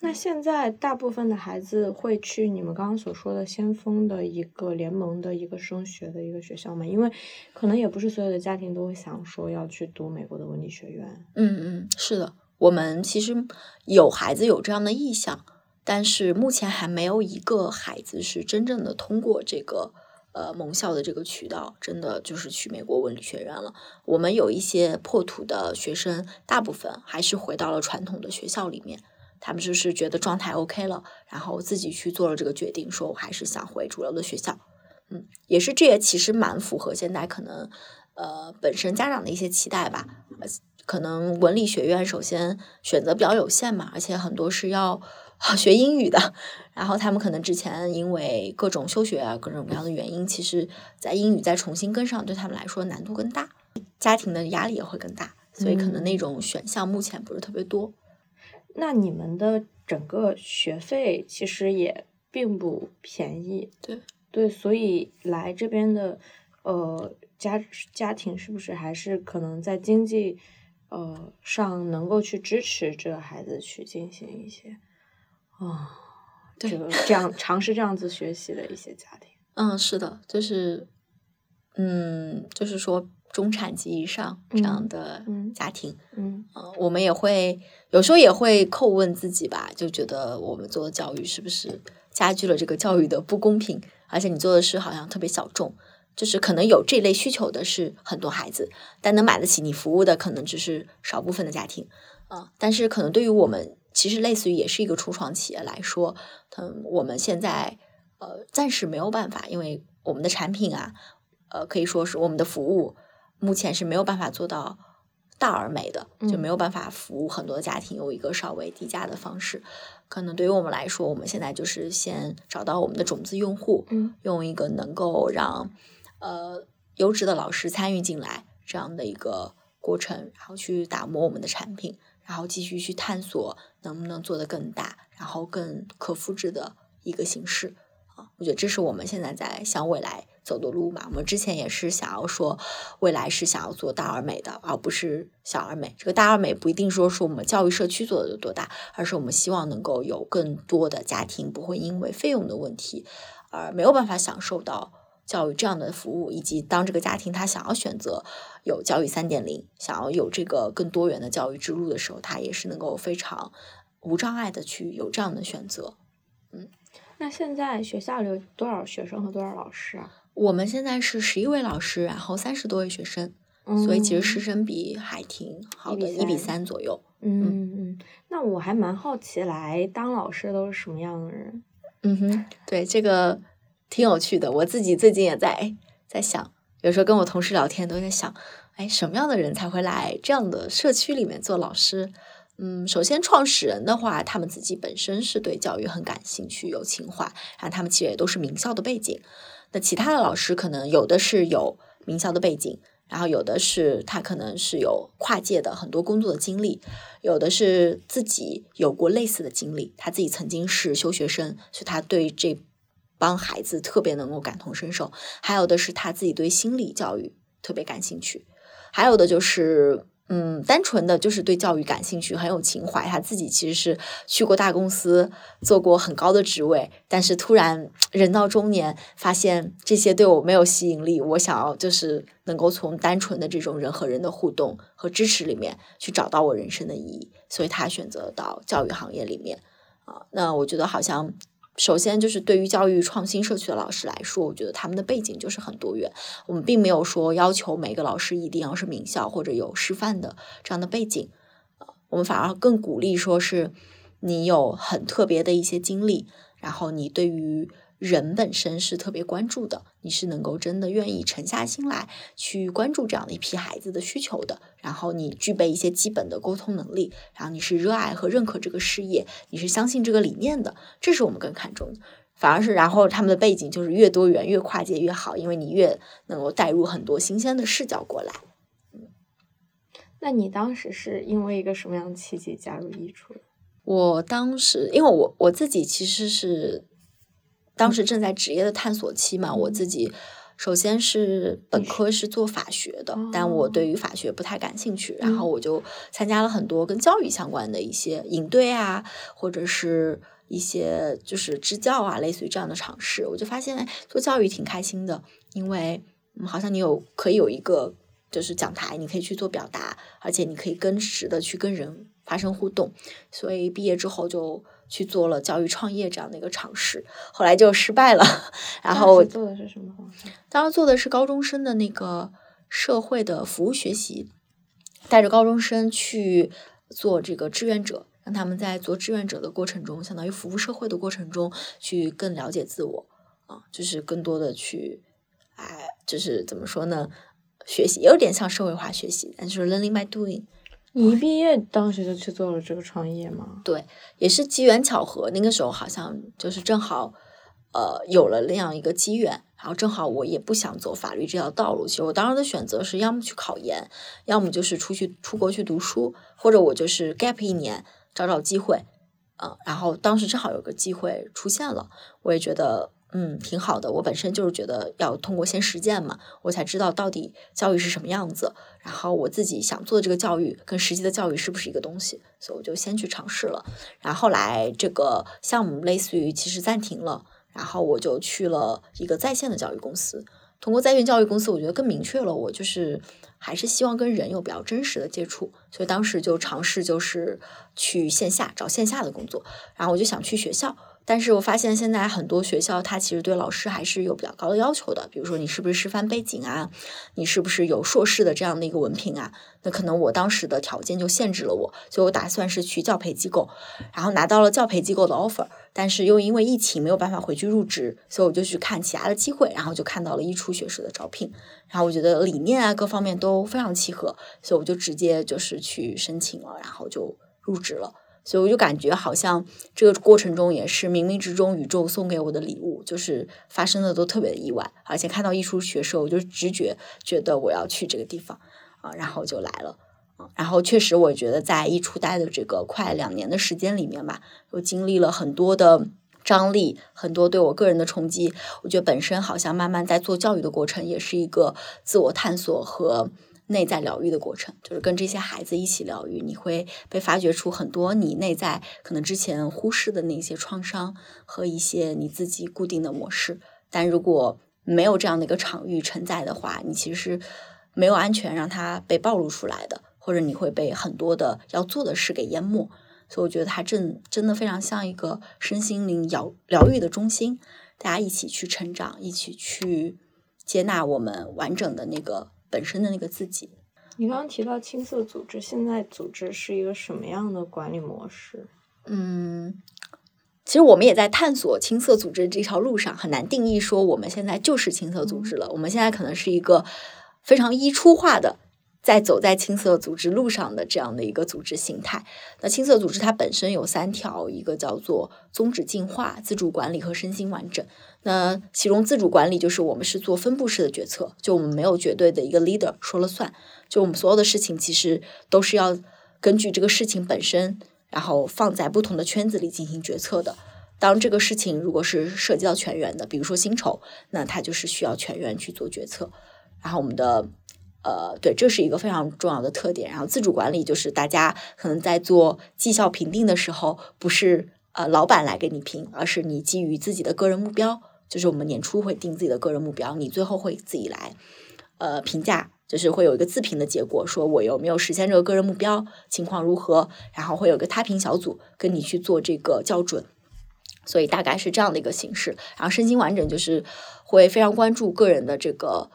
那现在大部分的孩子会去你们刚刚所说的先锋的一个联盟的一个升学的一个学校吗？因为可能也不是所有的家庭都会想说要去读美国的文理学院。嗯嗯，是的。我们其实有孩子有这样的意向，但是目前还没有一个孩子是真正的通过这个呃盟校的这个渠道，真的就是去美国文理学院了。我们有一些破土的学生，大部分还是回到了传统的学校里面，他们就是觉得状态 OK 了，然后自己去做了这个决定，说我还是想回主流的学校。嗯，也是这也其实蛮符合现在可能呃本身家长的一些期待吧。可能文理学院首先选择比较有限嘛，而且很多是要 学英语的，然后他们可能之前因为各种休学啊各种各样的原因，其实在英语再重新跟上，对他们来说难度更大，家庭的压力也会更大，所以可能那种选项目前不是特别多。那你们的整个学费其实也并不便宜，对对，所以来这边的呃家家庭是不是还是可能在经济。呃，上能够去支持这个孩子去进行一些啊，这个这样尝试这样子学习的一些家庭，嗯，是的，就是嗯，就是说中产及以上这样的家庭，嗯，我们也会有时候也会叩问自己吧，就觉得我们做的教育是不是加剧了这个教育的不公平，而且你做的事好像特别小众。就是可能有这类需求的是很多孩子，但能买得起你服务的可能只是少部分的家庭，啊，但是可能对于我们其实类似于也是一个初创企业来说，嗯，我们现在呃暂时没有办法，因为我们的产品啊，呃可以说是我们的服务目前是没有办法做到大而美的，就没有办法服务很多家庭有一个稍微低价的方式，可能对于我们来说，我们现在就是先找到我们的种子用户，嗯，用一个能够让呃，优质的老师参与进来这样的一个过程，然后去打磨我们的产品，然后继续去探索能不能做得更大，然后更可复制的一个形式啊。我觉得这是我们现在在向未来走的路嘛。我们之前也是想要说，未来是想要做大而美的，而不是小而美。这个大而美不一定说是我们教育社区做的有多大，而是我们希望能够有更多的家庭不会因为费用的问题而没有办法享受到。教育这样的服务，以及当这个家庭他想要选择有教育三点零，想要有这个更多元的教育之路的时候，他也是能够非常无障碍的去有这样的选择。嗯，那现在学校里有多少学生和多少老师啊？我们现在是十一位老师，然后三十多位学生，所以其实师生比还挺好的，一比三左右。嗯嗯，那我还蛮好奇，来当老师都是什么样的人？嗯哼，对这个。挺有趣的，我自己最近也在在想，有时候跟我同事聊天都在想，哎，什么样的人才会来这样的社区里面做老师？嗯，首先创始人的话，他们自己本身是对教育很感兴趣、有情怀，然后他们其实也都是名校的背景。那其他的老师可能有的是有名校的背景，然后有的是他可能是有跨界的很多工作的经历，有的是自己有过类似的经历，他自己曾经是休学生，所以他对这。帮孩子特别能够感同身受，还有的是他自己对心理教育特别感兴趣，还有的就是嗯，单纯的就是对教育感兴趣，很有情怀。他自己其实是去过大公司，做过很高的职位，但是突然人到中年，发现这些对我没有吸引力。我想要就是能够从单纯的这种人和人的互动和支持里面去找到我人生的意义，所以他选择到教育行业里面啊。那我觉得好像。首先，就是对于教育创新社区的老师来说，我觉得他们的背景就是很多元。我们并没有说要求每个老师一定要是名校或者有师范的这样的背景，我们反而更鼓励说是你有很特别的一些经历，然后你对于。人本身是特别关注的，你是能够真的愿意沉下心来去关注这样的一批孩子的需求的。然后你具备一些基本的沟通能力，然后你是热爱和认可这个事业，你是相信这个理念的，这是我们更看重的。反而是，然后他们的背景就是越多元、越跨界越好，因为你越能够带入很多新鲜的视角过来。嗯，那你当时是因为一个什么样的契机加入艺术的？我当时，因为我我自己其实是。当时正在职业的探索期嘛，我自己首先是本科是做法学的，但我对于法学不太感兴趣，然后我就参加了很多跟教育相关的一些营队啊，或者是一些就是支教啊，类似于这样的尝试，我就发现做教育挺开心的，因为好像你有可以有一个就是讲台，你可以去做表达，而且你可以跟实的去跟人发生互动，所以毕业之后就。去做了教育创业这样的一个尝试，后来就失败了。然后做的是什么方式？当时做的是高中生的那个社会的服务学习，带着高中生去做这个志愿者，让他们在做志愿者的过程中，相当于服务社会的过程中，去更了解自我啊，就是更多的去，哎，就是怎么说呢？学习也有点像社会化学习，但是 learning by doing。你一毕业当时就去做了这个创业吗？对，也是机缘巧合。那个时候好像就是正好，呃，有了那样一个机缘，然后正好我也不想走法律这条道路。其实我当时的选择是要么去考研，要么就是出去出国去读书，或者我就是 gap 一年找找机会。嗯，然后当时正好有个机会出现了，我也觉得。嗯，挺好的。我本身就是觉得要通过先实践嘛，我才知道到底教育是什么样子。然后我自己想做的这个教育跟实际的教育是不是一个东西，所以我就先去尝试了。然后来这个项目类似于其实暂停了，然后我就去了一个在线的教育公司。通过在线教育公司，我觉得更明确了我就是还是希望跟人有比较真实的接触，所以当时就尝试就是去线下找线下的工作。然后我就想去学校。但是我发现现在很多学校，它其实对老师还是有比较高的要求的。比如说你是不是师范背景啊？你是不是有硕士的这样的一个文凭啊？那可能我当时的条件就限制了我，所以我打算是去教培机构，然后拿到了教培机构的 offer，但是又因为疫情没有办法回去入职，所以我就去看其他的机会，然后就看到了一初学士的招聘，然后我觉得理念啊各方面都非常契合，所以我就直接就是去申请了，然后就入职了。所以我就感觉好像这个过程中也是冥冥之中宇宙送给我的礼物，就是发生的都特别的意外，而且看到艺术学社，我就直觉觉得我要去这个地方啊，然后就来了啊，然后确实我觉得在艺术待的这个快两年的时间里面吧，我经历了很多的张力，很多对我个人的冲击，我觉得本身好像慢慢在做教育的过程，也是一个自我探索和。内在疗愈的过程，就是跟这些孩子一起疗愈，你会被发掘出很多你内在可能之前忽视的那些创伤和一些你自己固定的模式。但如果没有这样的一个场域承载的话，你其实没有安全让它被暴露出来的，或者你会被很多的要做的事给淹没。所以我觉得它真真的非常像一个身心灵疗疗愈的中心，大家一起去成长，一起去接纳我们完整的那个本身的那个自己。你刚刚提到青色组织，现在组织是一个什么样的管理模式？嗯，其实我们也在探索青色组织这条路上，很难定义说我们现在就是青色组织了。我们现在可能是一个非常一出化的。在走在青色组织路上的这样的一个组织形态，那青色组织它本身有三条，一个叫做宗旨进化、自主管理和身心完整。那其中自主管理就是我们是做分布式的决策，就我们没有绝对的一个 leader 说了算，就我们所有的事情其实都是要根据这个事情本身，然后放在不同的圈子里进行决策的。当这个事情如果是涉及到全员的，比如说薪酬，那它就是需要全员去做决策。然后我们的。呃，对，这是一个非常重要的特点。然后自主管理就是大家可能在做绩效评定的时候，不是呃老板来给你评，而是你基于自己的个人目标，就是我们年初会定自己的个人目标，你最后会自己来呃评价，就是会有一个自评的结果，说我有没有实现这个个人目标，情况如何，然后会有个他评小组跟你去做这个校准，所以大概是这样的一个形式。然后身心完整就是会非常关注个人的这个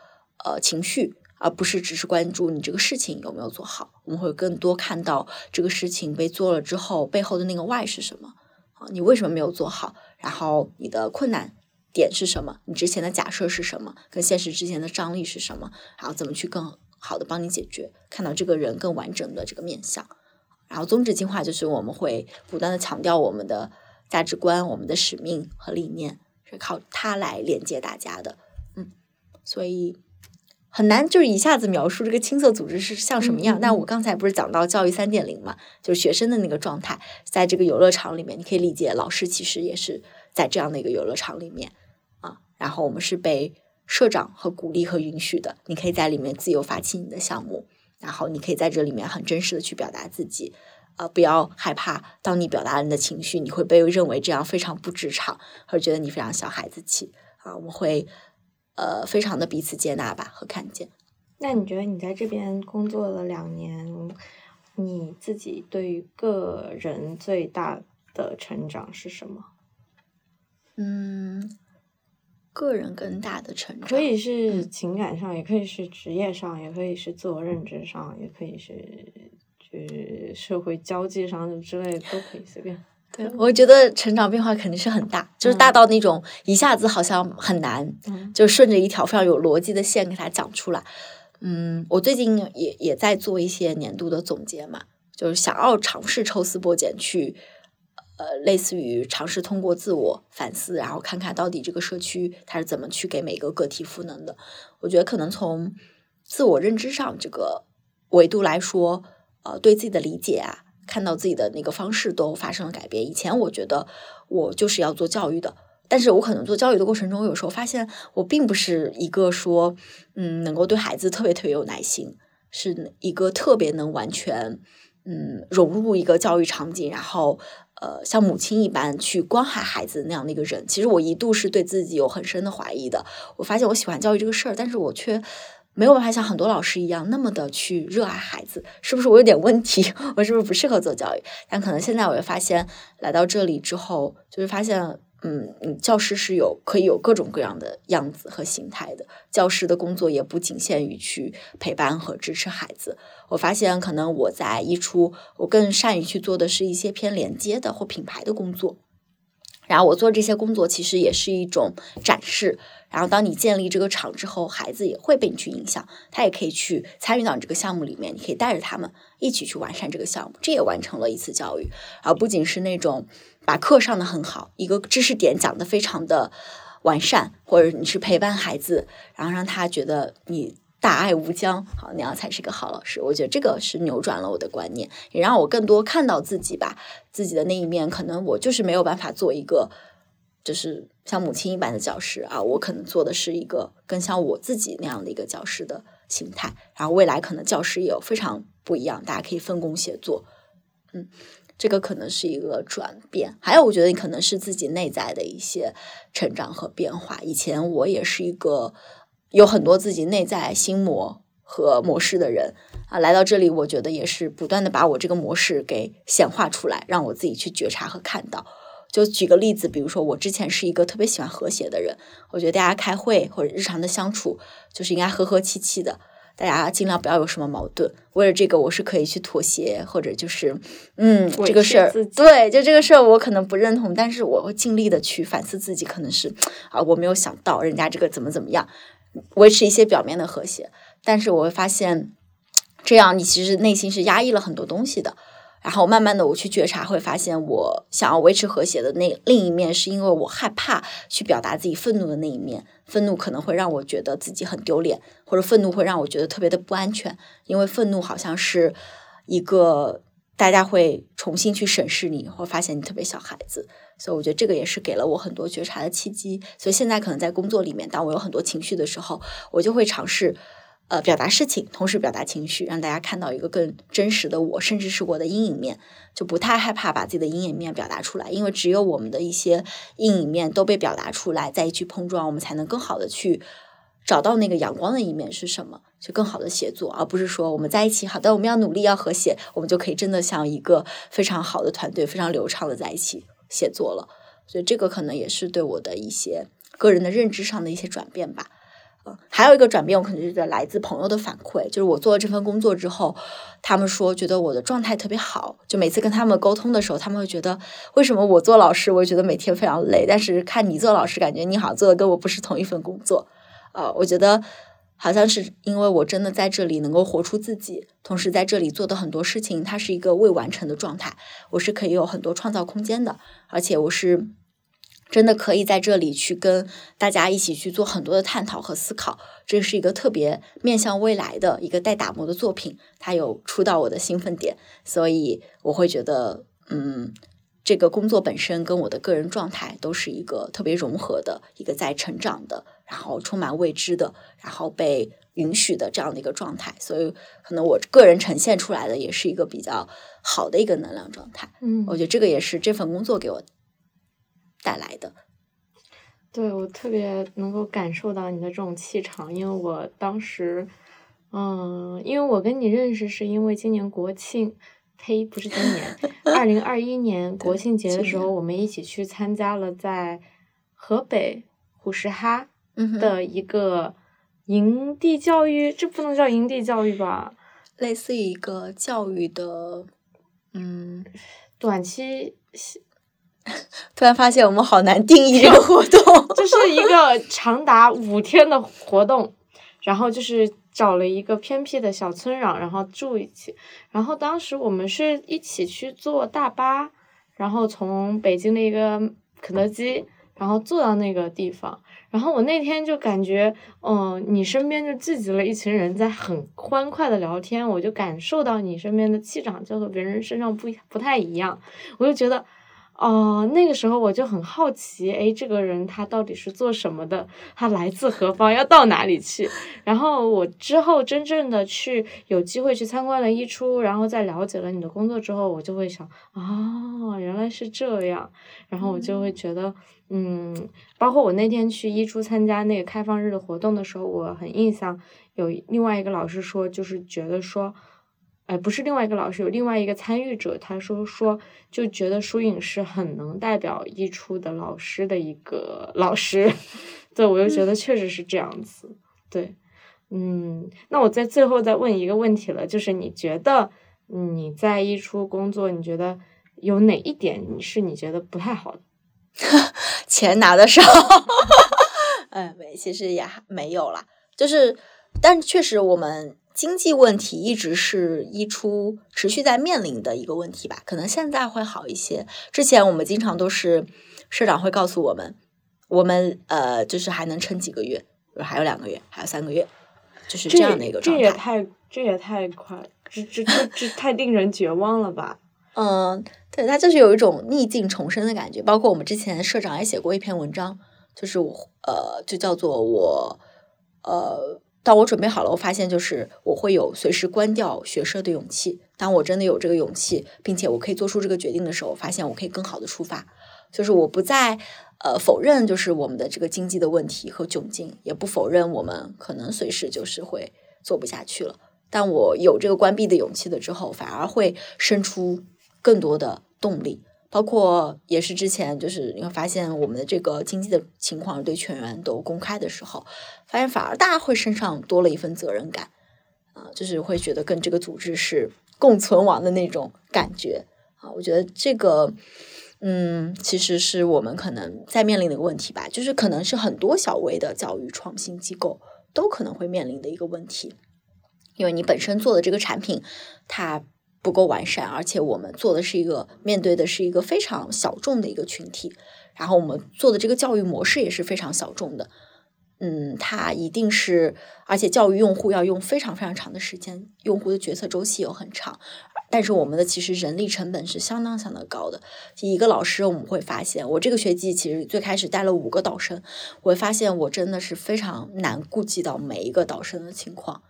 呃情绪。而不是只是关注你这个事情有没有做好，我们会更多看到这个事情被做了之后背后的那个 why 是什么啊？你为什么没有做好？然后你的困难点是什么？你之前的假设是什么？跟现实之前的张力是什么？然后怎么去更好的帮你解决？看到这个人更完整的这个面相。然后宗旨进化就是我们会不断的强调我们的价值观、我们的使命和理念是靠它来连接大家的。嗯，所以。很难就是一下子描述这个青色组织是像什么样。但我刚才不是讲到教育三点零嘛，就是学生的那个状态，在这个游乐场里面，你可以理解老师其实也是在这样的一个游乐场里面啊。然后我们是被社长和鼓励和允许的，你可以在里面自由发起你的项目，然后你可以在这里面很真实的去表达自己，啊，不要害怕，当你表达你的情绪，你会被认为这样非常不职场，或者觉得你非常小孩子气啊。我们会。呃，非常的彼此接纳吧和看见。那你觉得你在这边工作了两年，你自己对于个人最大的成长是什么？嗯，个人更大的成长可以是情感上，也可以是职业上，也可以是自我认知上，也可以是就是社会交际上之类的都可以随便。对，我觉得成长变化肯定是很大，就是大到那种一下子好像很难，就顺着一条非常有逻辑的线给它讲出来。嗯，我最近也也在做一些年度的总结嘛，就是想要尝试抽丝剥茧去，呃，类似于尝试通过自我反思，然后看看到底这个社区它是怎么去给每个个体赋能的。我觉得可能从自我认知上这个维度来说，呃，对自己的理解啊。看到自己的那个方式都发生了改变。以前我觉得我就是要做教育的，但是我可能做教育的过程中，有时候发现我并不是一个说，嗯，能够对孩子特别特别有耐心，是一个特别能完全，嗯，融入一个教育场景，然后呃，像母亲一般去关怀孩子那样的一个人。其实我一度是对自己有很深的怀疑的。我发现我喜欢教育这个事儿，但是我却。没有办法像很多老师一样那么的去热爱孩子，是不是我有点问题？我是不是不适合做教育？但可能现在我会发现，来到这里之后，就是发现，嗯，教师是有可以有各种各样的样子和形态的。教师的工作也不仅限于去陪伴和支持孩子。我发现，可能我在一初，我更善于去做的是一些偏连接的或品牌的工作。然后我做这些工作，其实也是一种展示。然后，当你建立这个场之后，孩子也会被你去影响，他也可以去参与到你这个项目里面。你可以带着他们一起去完善这个项目，这也完成了一次教育。而不仅是那种把课上的很好，一个知识点讲的非常的完善，或者你是陪伴孩子，然后让他觉得你大爱无疆，好那样才是一个好老师。我觉得这个是扭转了我的观念，也让我更多看到自己吧，自己的那一面。可能我就是没有办法做一个。就是像母亲一般的教师啊，我可能做的是一个更像我自己那样的一个教师的形态。然后未来可能教师也有非常不一样，大家可以分工协作。嗯，这个可能是一个转变。还有，我觉得你可能是自己内在的一些成长和变化。以前我也是一个有很多自己内在心魔和模式的人啊，来到这里，我觉得也是不断的把我这个模式给显化出来，让我自己去觉察和看到。就举个例子，比如说我之前是一个特别喜欢和谐的人，我觉得大家开会或者日常的相处就是应该和和气气的，大家尽量不要有什么矛盾。为了这个，我是可以去妥协，或者就是嗯，这个事儿对，就这个事儿我可能不认同，但是我会尽力的去反思自己，可能是啊，我没有想到人家这个怎么怎么样，维持一些表面的和谐，但是我会发现这样你其实内心是压抑了很多东西的。然后慢慢的，我去觉察，会发现我想要维持和谐的那另一面，是因为我害怕去表达自己愤怒的那一面。愤怒可能会让我觉得自己很丢脸，或者愤怒会让我觉得特别的不安全。因为愤怒好像是一个大家会重新去审视你，会发现你特别小孩子。所以我觉得这个也是给了我很多觉察的契机。所以现在可能在工作里面，当我有很多情绪的时候，我就会尝试。呃，表达事情，同时表达情绪，让大家看到一个更真实的我，甚至是我的阴影面，就不太害怕把自己的阴影面表达出来，因为只有我们的一些阴影面都被表达出来，在一起碰撞，我们才能更好的去找到那个阳光的一面是什么，去更好的协作，而不是说我们在一起，好的，我们要努力，要和谐，我们就可以真的像一个非常好的团队，非常流畅的在一起协作了。所以这个可能也是对我的一些个人的认知上的一些转变吧。还有一个转变，我可能是来自朋友的反馈，就是我做了这份工作之后，他们说觉得我的状态特别好，就每次跟他们沟通的时候，他们会觉得为什么我做老师，我觉得每天非常累，但是看你做老师，感觉你好像做的跟我不是同一份工作。呃，我觉得好像是因为我真的在这里能够活出自己，同时在这里做的很多事情，它是一个未完成的状态，我是可以有很多创造空间的，而且我是。真的可以在这里去跟大家一起去做很多的探讨和思考，这是一个特别面向未来的一个待打磨的作品，它有触到我的兴奋点，所以我会觉得，嗯，这个工作本身跟我的个人状态都是一个特别融合的一个在成长的，然后充满未知的，然后被允许的这样的一个状态，所以可能我个人呈现出来的也是一个比较好的一个能量状态，嗯，我觉得这个也是这份工作给我。带来的，对我特别能够感受到你的这种气场，因为我当时，嗯，因为我跟你认识是因为今年国庆，呸，不是今年，二零二一年国庆节的时候，我们一起去参加了在河北虎石哈的一个营地教育，这不能叫营地教育吧？类似于一个教育的，嗯，短期。突然发现我们好难定义这个活动，这是一个长达五天的活动，然后就是找了一个偏僻的小村壤，然后住一起，然后当时我们是一起去坐大巴，然后从北京的一个肯德基，然后坐到那个地方，然后我那天就感觉，嗯，你身边就聚集了一群人在很欢快的聊天，我就感受到你身边的气场就和别人身上不不太一样，我就觉得。哦，那个时候我就很好奇，哎，这个人他到底是做什么的？他来自何方？要到哪里去？然后我之后真正的去有机会去参观了一出，然后再了解了你的工作之后，我就会想，哦，原来是这样。然后我就会觉得，嗯，包括我那天去一出参加那个开放日的活动的时候，我很印象有另外一个老师说，就是觉得说。哎，不是另外一个老师，有另外一个参与者，他说说就觉得疏影是很能代表一出的老师的一个老师，对我又觉得确实是这样子，对，嗯，那我在最后再问一个问题了，就是你觉得你在一出工作，你觉得有哪一点你是你觉得不太好的？钱拿的少，哎，没，其实也还没有啦，就是，但确实我们。经济问题一直是一出持续在面临的一个问题吧，可能现在会好一些。之前我们经常都是社长会告诉我们，我们呃就是还能撑几个月，还有两个月，还有三个月，就是这样的一个状态。这也太这也太快，这这这这太令人绝望了吧？嗯，对，他就是有一种逆境重生的感觉。包括我们之前社长也写过一篇文章，就是我呃就叫做我呃。当我准备好了，我发现就是我会有随时关掉学社的勇气。当我真的有这个勇气，并且我可以做出这个决定的时候，我发现我可以更好的出发。就是我不再呃否认，就是我们的这个经济的问题和窘境，也不否认我们可能随时就是会做不下去了。但我有这个关闭的勇气了之后，反而会生出更多的动力。包括也是之前，就是你会发现我们的这个经济的情况对全员都公开的时候，发现反而大家会身上多了一份责任感，啊，就是会觉得跟这个组织是共存亡的那种感觉啊。我觉得这个，嗯，其实是我们可能在面临的一个问题吧，就是可能是很多小微的教育创新机构都可能会面临的一个问题，因为你本身做的这个产品，它。不够完善，而且我们做的是一个面对的是一个非常小众的一个群体，然后我们做的这个教育模式也是非常小众的，嗯，它一定是，而且教育用户要用非常非常长的时间，用户的决策周期又很长，但是我们的其实人力成本是相当相当高的。一个老师我们会发现，我这个学期其实最开始带了五个导生，我会发现我真的是非常难顾及到每一个导生的情况。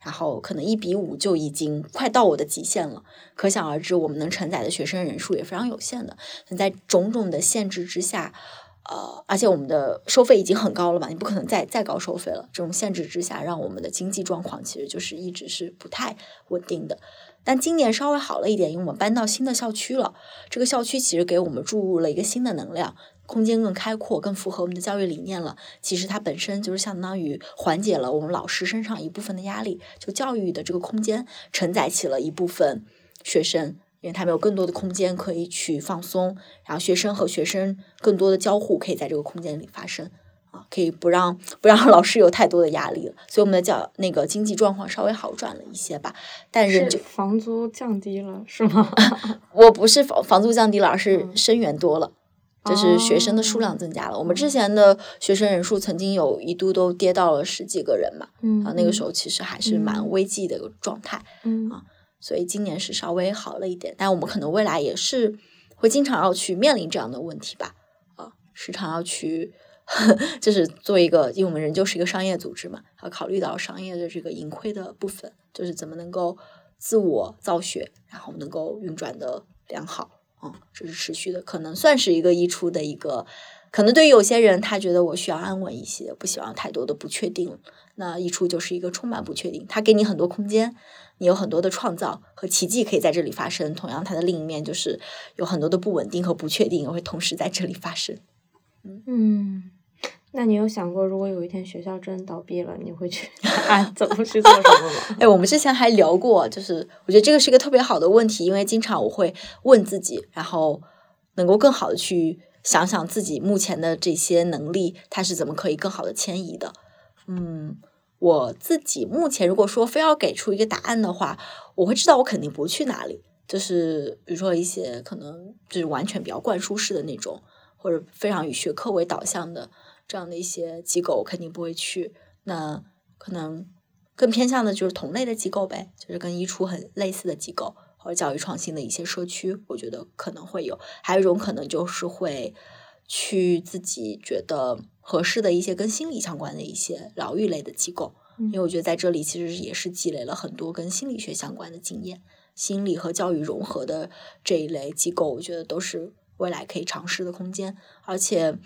然后可能一比五就已经快到我的极限了，可想而知，我们能承载的学生人数也非常有限的。在种种的限制之下，呃，而且我们的收费已经很高了嘛，你不可能再再高收费了。这种限制之下，让我们的经济状况其实就是一直是不太稳定的。但今年稍微好了一点，因为我们搬到新的校区了，这个校区其实给我们注入了一个新的能量。空间更开阔，更符合我们的教育理念了。其实它本身就是相当于缓解了我们老师身上一部分的压力。就教育的这个空间承载起了一部分学生，因为他们有更多的空间可以去放松，然后学生和学生更多的交互可以在这个空间里发生啊，可以不让不让老师有太多的压力了。所以我们的教那个经济状况稍微好转了一些吧。但是房租降低了是吗？我不是房房租降低了，而是生源多了。就是学生的数量增加了，我们之前的学生人数曾经有一度都跌到了十几个人嘛，啊，那个时候其实还是蛮危机的一个状态，啊，所以今年是稍微好了一点，但我们可能未来也是会经常要去面临这样的问题吧，啊，时常要去，就是做一个，因为我们人就是一个商业组织嘛，要考虑到商业的这个盈亏的部分，就是怎么能够自我造血，然后能够运转的良好。嗯，这是持续的，可能算是一个溢出的一个，可能对于有些人，他觉得我需要安稳一些，不希望太多的不确定。那溢出就是一个充满不确定，他给你很多空间，你有很多的创造和奇迹可以在这里发生。同样，它的另一面就是有很多的不稳定和不确定也会同时在这里发生。嗯。那你有想过，如果有一天学校真倒闭了，你会去 啊？怎么去做什么吗？哎，我们之前还聊过，就是我觉得这个是一个特别好的问题，因为经常我会问自己，然后能够更好的去想想自己目前的这些能力，它是怎么可以更好的迁移的。嗯，我自己目前如果说非要给出一个答案的话，我会知道我肯定不去哪里，就是比如说一些可能就是完全比较灌输式的那种，或者非常以学科为导向的。这样的一些机构我肯定不会去，那可能更偏向的就是同类的机构呗，就是跟一初很类似的机构或者教育创新的一些社区，我觉得可能会有。还有一种可能就是会去自己觉得合适的一些跟心理相关的一些疗愈类的机构，因为我觉得在这里其实也是积累了很多跟心理学相关的经验，心理和教育融合的这一类机构，我觉得都是未来可以尝试的空间，而且。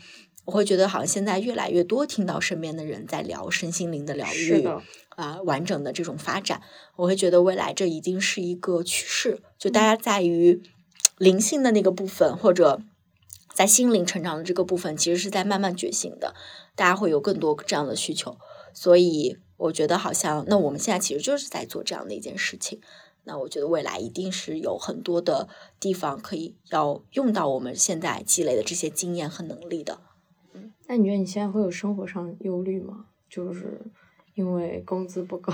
我会觉得好像现在越来越多听到身边的人在聊身心灵的疗愈啊，完整的这种发展，我会觉得未来这一定是一个趋势。就大家在于灵性的那个部分，或者在心灵成长的这个部分，其实是在慢慢觉醒的。大家会有更多这样的需求，所以我觉得好像那我们现在其实就是在做这样的一件事情。那我觉得未来一定是有很多的地方可以要用到我们现在积累的这些经验和能力的。那你觉得你现在会有生活上忧虑吗？就是因为工资不高，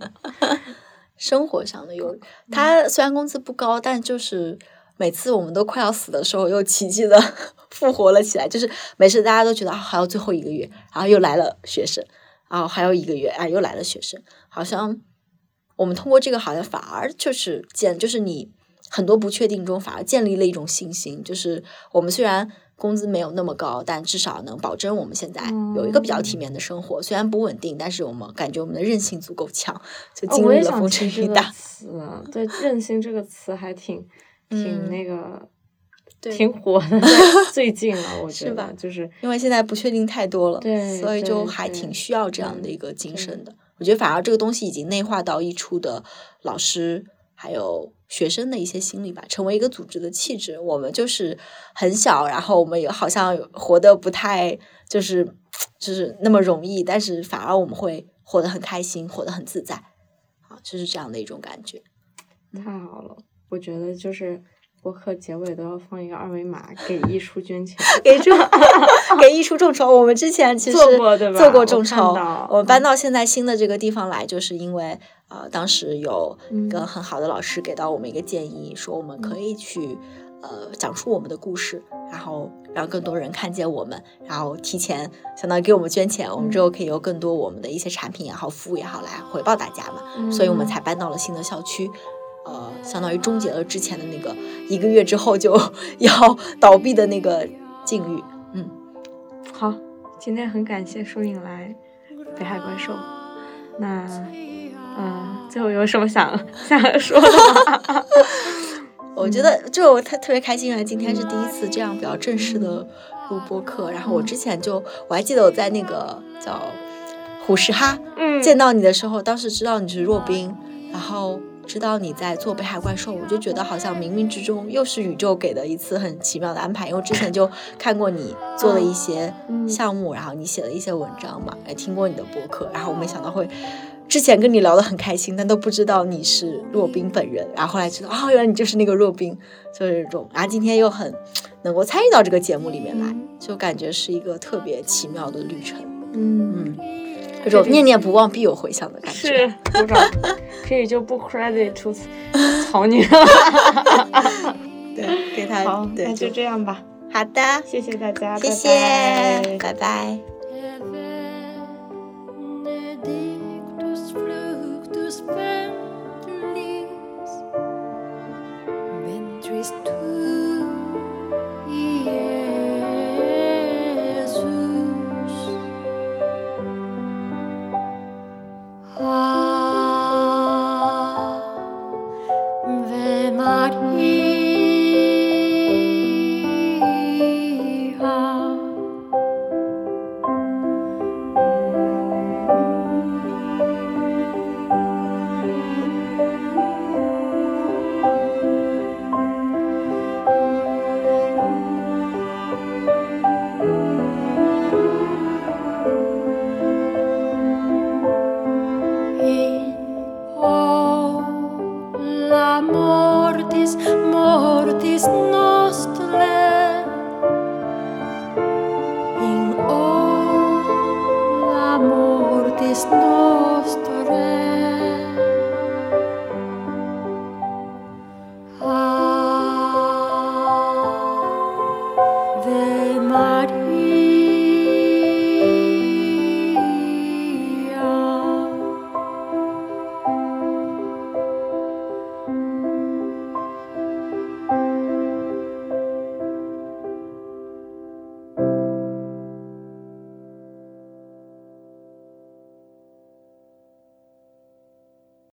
生活上的忧虑。他虽然工资不高，但就是每次我们都快要死的时候，又奇迹的 复活了起来。就是每次大家都觉得还有最后一个月，然后又来了学生，然后还有一个月，啊，又来了学生。好像我们通过这个，好像反而就是建，就是你很多不确定中，反而建立了一种信心。就是我们虽然。工资没有那么高，但至少能保证我们现在有一个比较体面的生活。虽然不稳定，但是我们感觉我们的韧性足够强，就经历了风吹雨打。对，韧性这个词还挺 挺那个。对，挺火的，最近了，我觉得，就是因为现在不确定太多了，对，所以就还挺需要这样的一个精神的。我觉得反而这个东西已经内化到一处的老师还有学生的一些心理吧，成为一个组织的气质。我们就是很小，然后我们也好像活得不太就是就是那么容易，但是反而我们会活得很开心，活得很自在，啊，就是这样的一种感觉。太好了，我觉得就是。播客结尾都要放一个二维码，给艺术捐钱，给出 给艺术众筹。我们之前其实做过对吧？做过众筹。我们搬到现在新的这个地方来，就是因为呃，当时有一个很好的老师给到我们一个建议，说我们可以去呃讲述我们的故事，然后让更多人看见我们，然后提前相当于给我们捐钱，我们之后可以有更多我们的一些产品也好、服务也好来回报大家嘛。所以我们才搬到了新的校区。呃，相当于终结了之前的那个一个月之后就 要倒闭的那个境遇。嗯，好，今天很感谢疏影来北海怪兽。那，嗯，最后有什么想 想说的吗？我觉得就我特特别开心啊！今天是第一次这样比较正式的录播课。然后我之前就我还记得我在那个叫虎石哈嗯见到你的时候，当时知道你是若冰，然后。知道你在做北海怪兽，我就觉得好像冥冥之中又是宇宙给的一次很奇妙的安排。因为之前就看过你做的一些项目，然后你写的一些文章嘛，也听过你的博客，然后我没想到会之前跟你聊得很开心，但都不知道你是若冰本人。然后后来知道啊，原来你就是那个若冰，就是这种。然后今天又很能够参与到这个节目里面来，就感觉是一个特别奇妙的旅程。嗯嗯。这种念念不忘必有回响的感觉。是，鼓掌。这里就不 credit to 曹宁了。对，给他。好，那就这样吧。好的，谢谢大家，谢谢，拜拜。nostre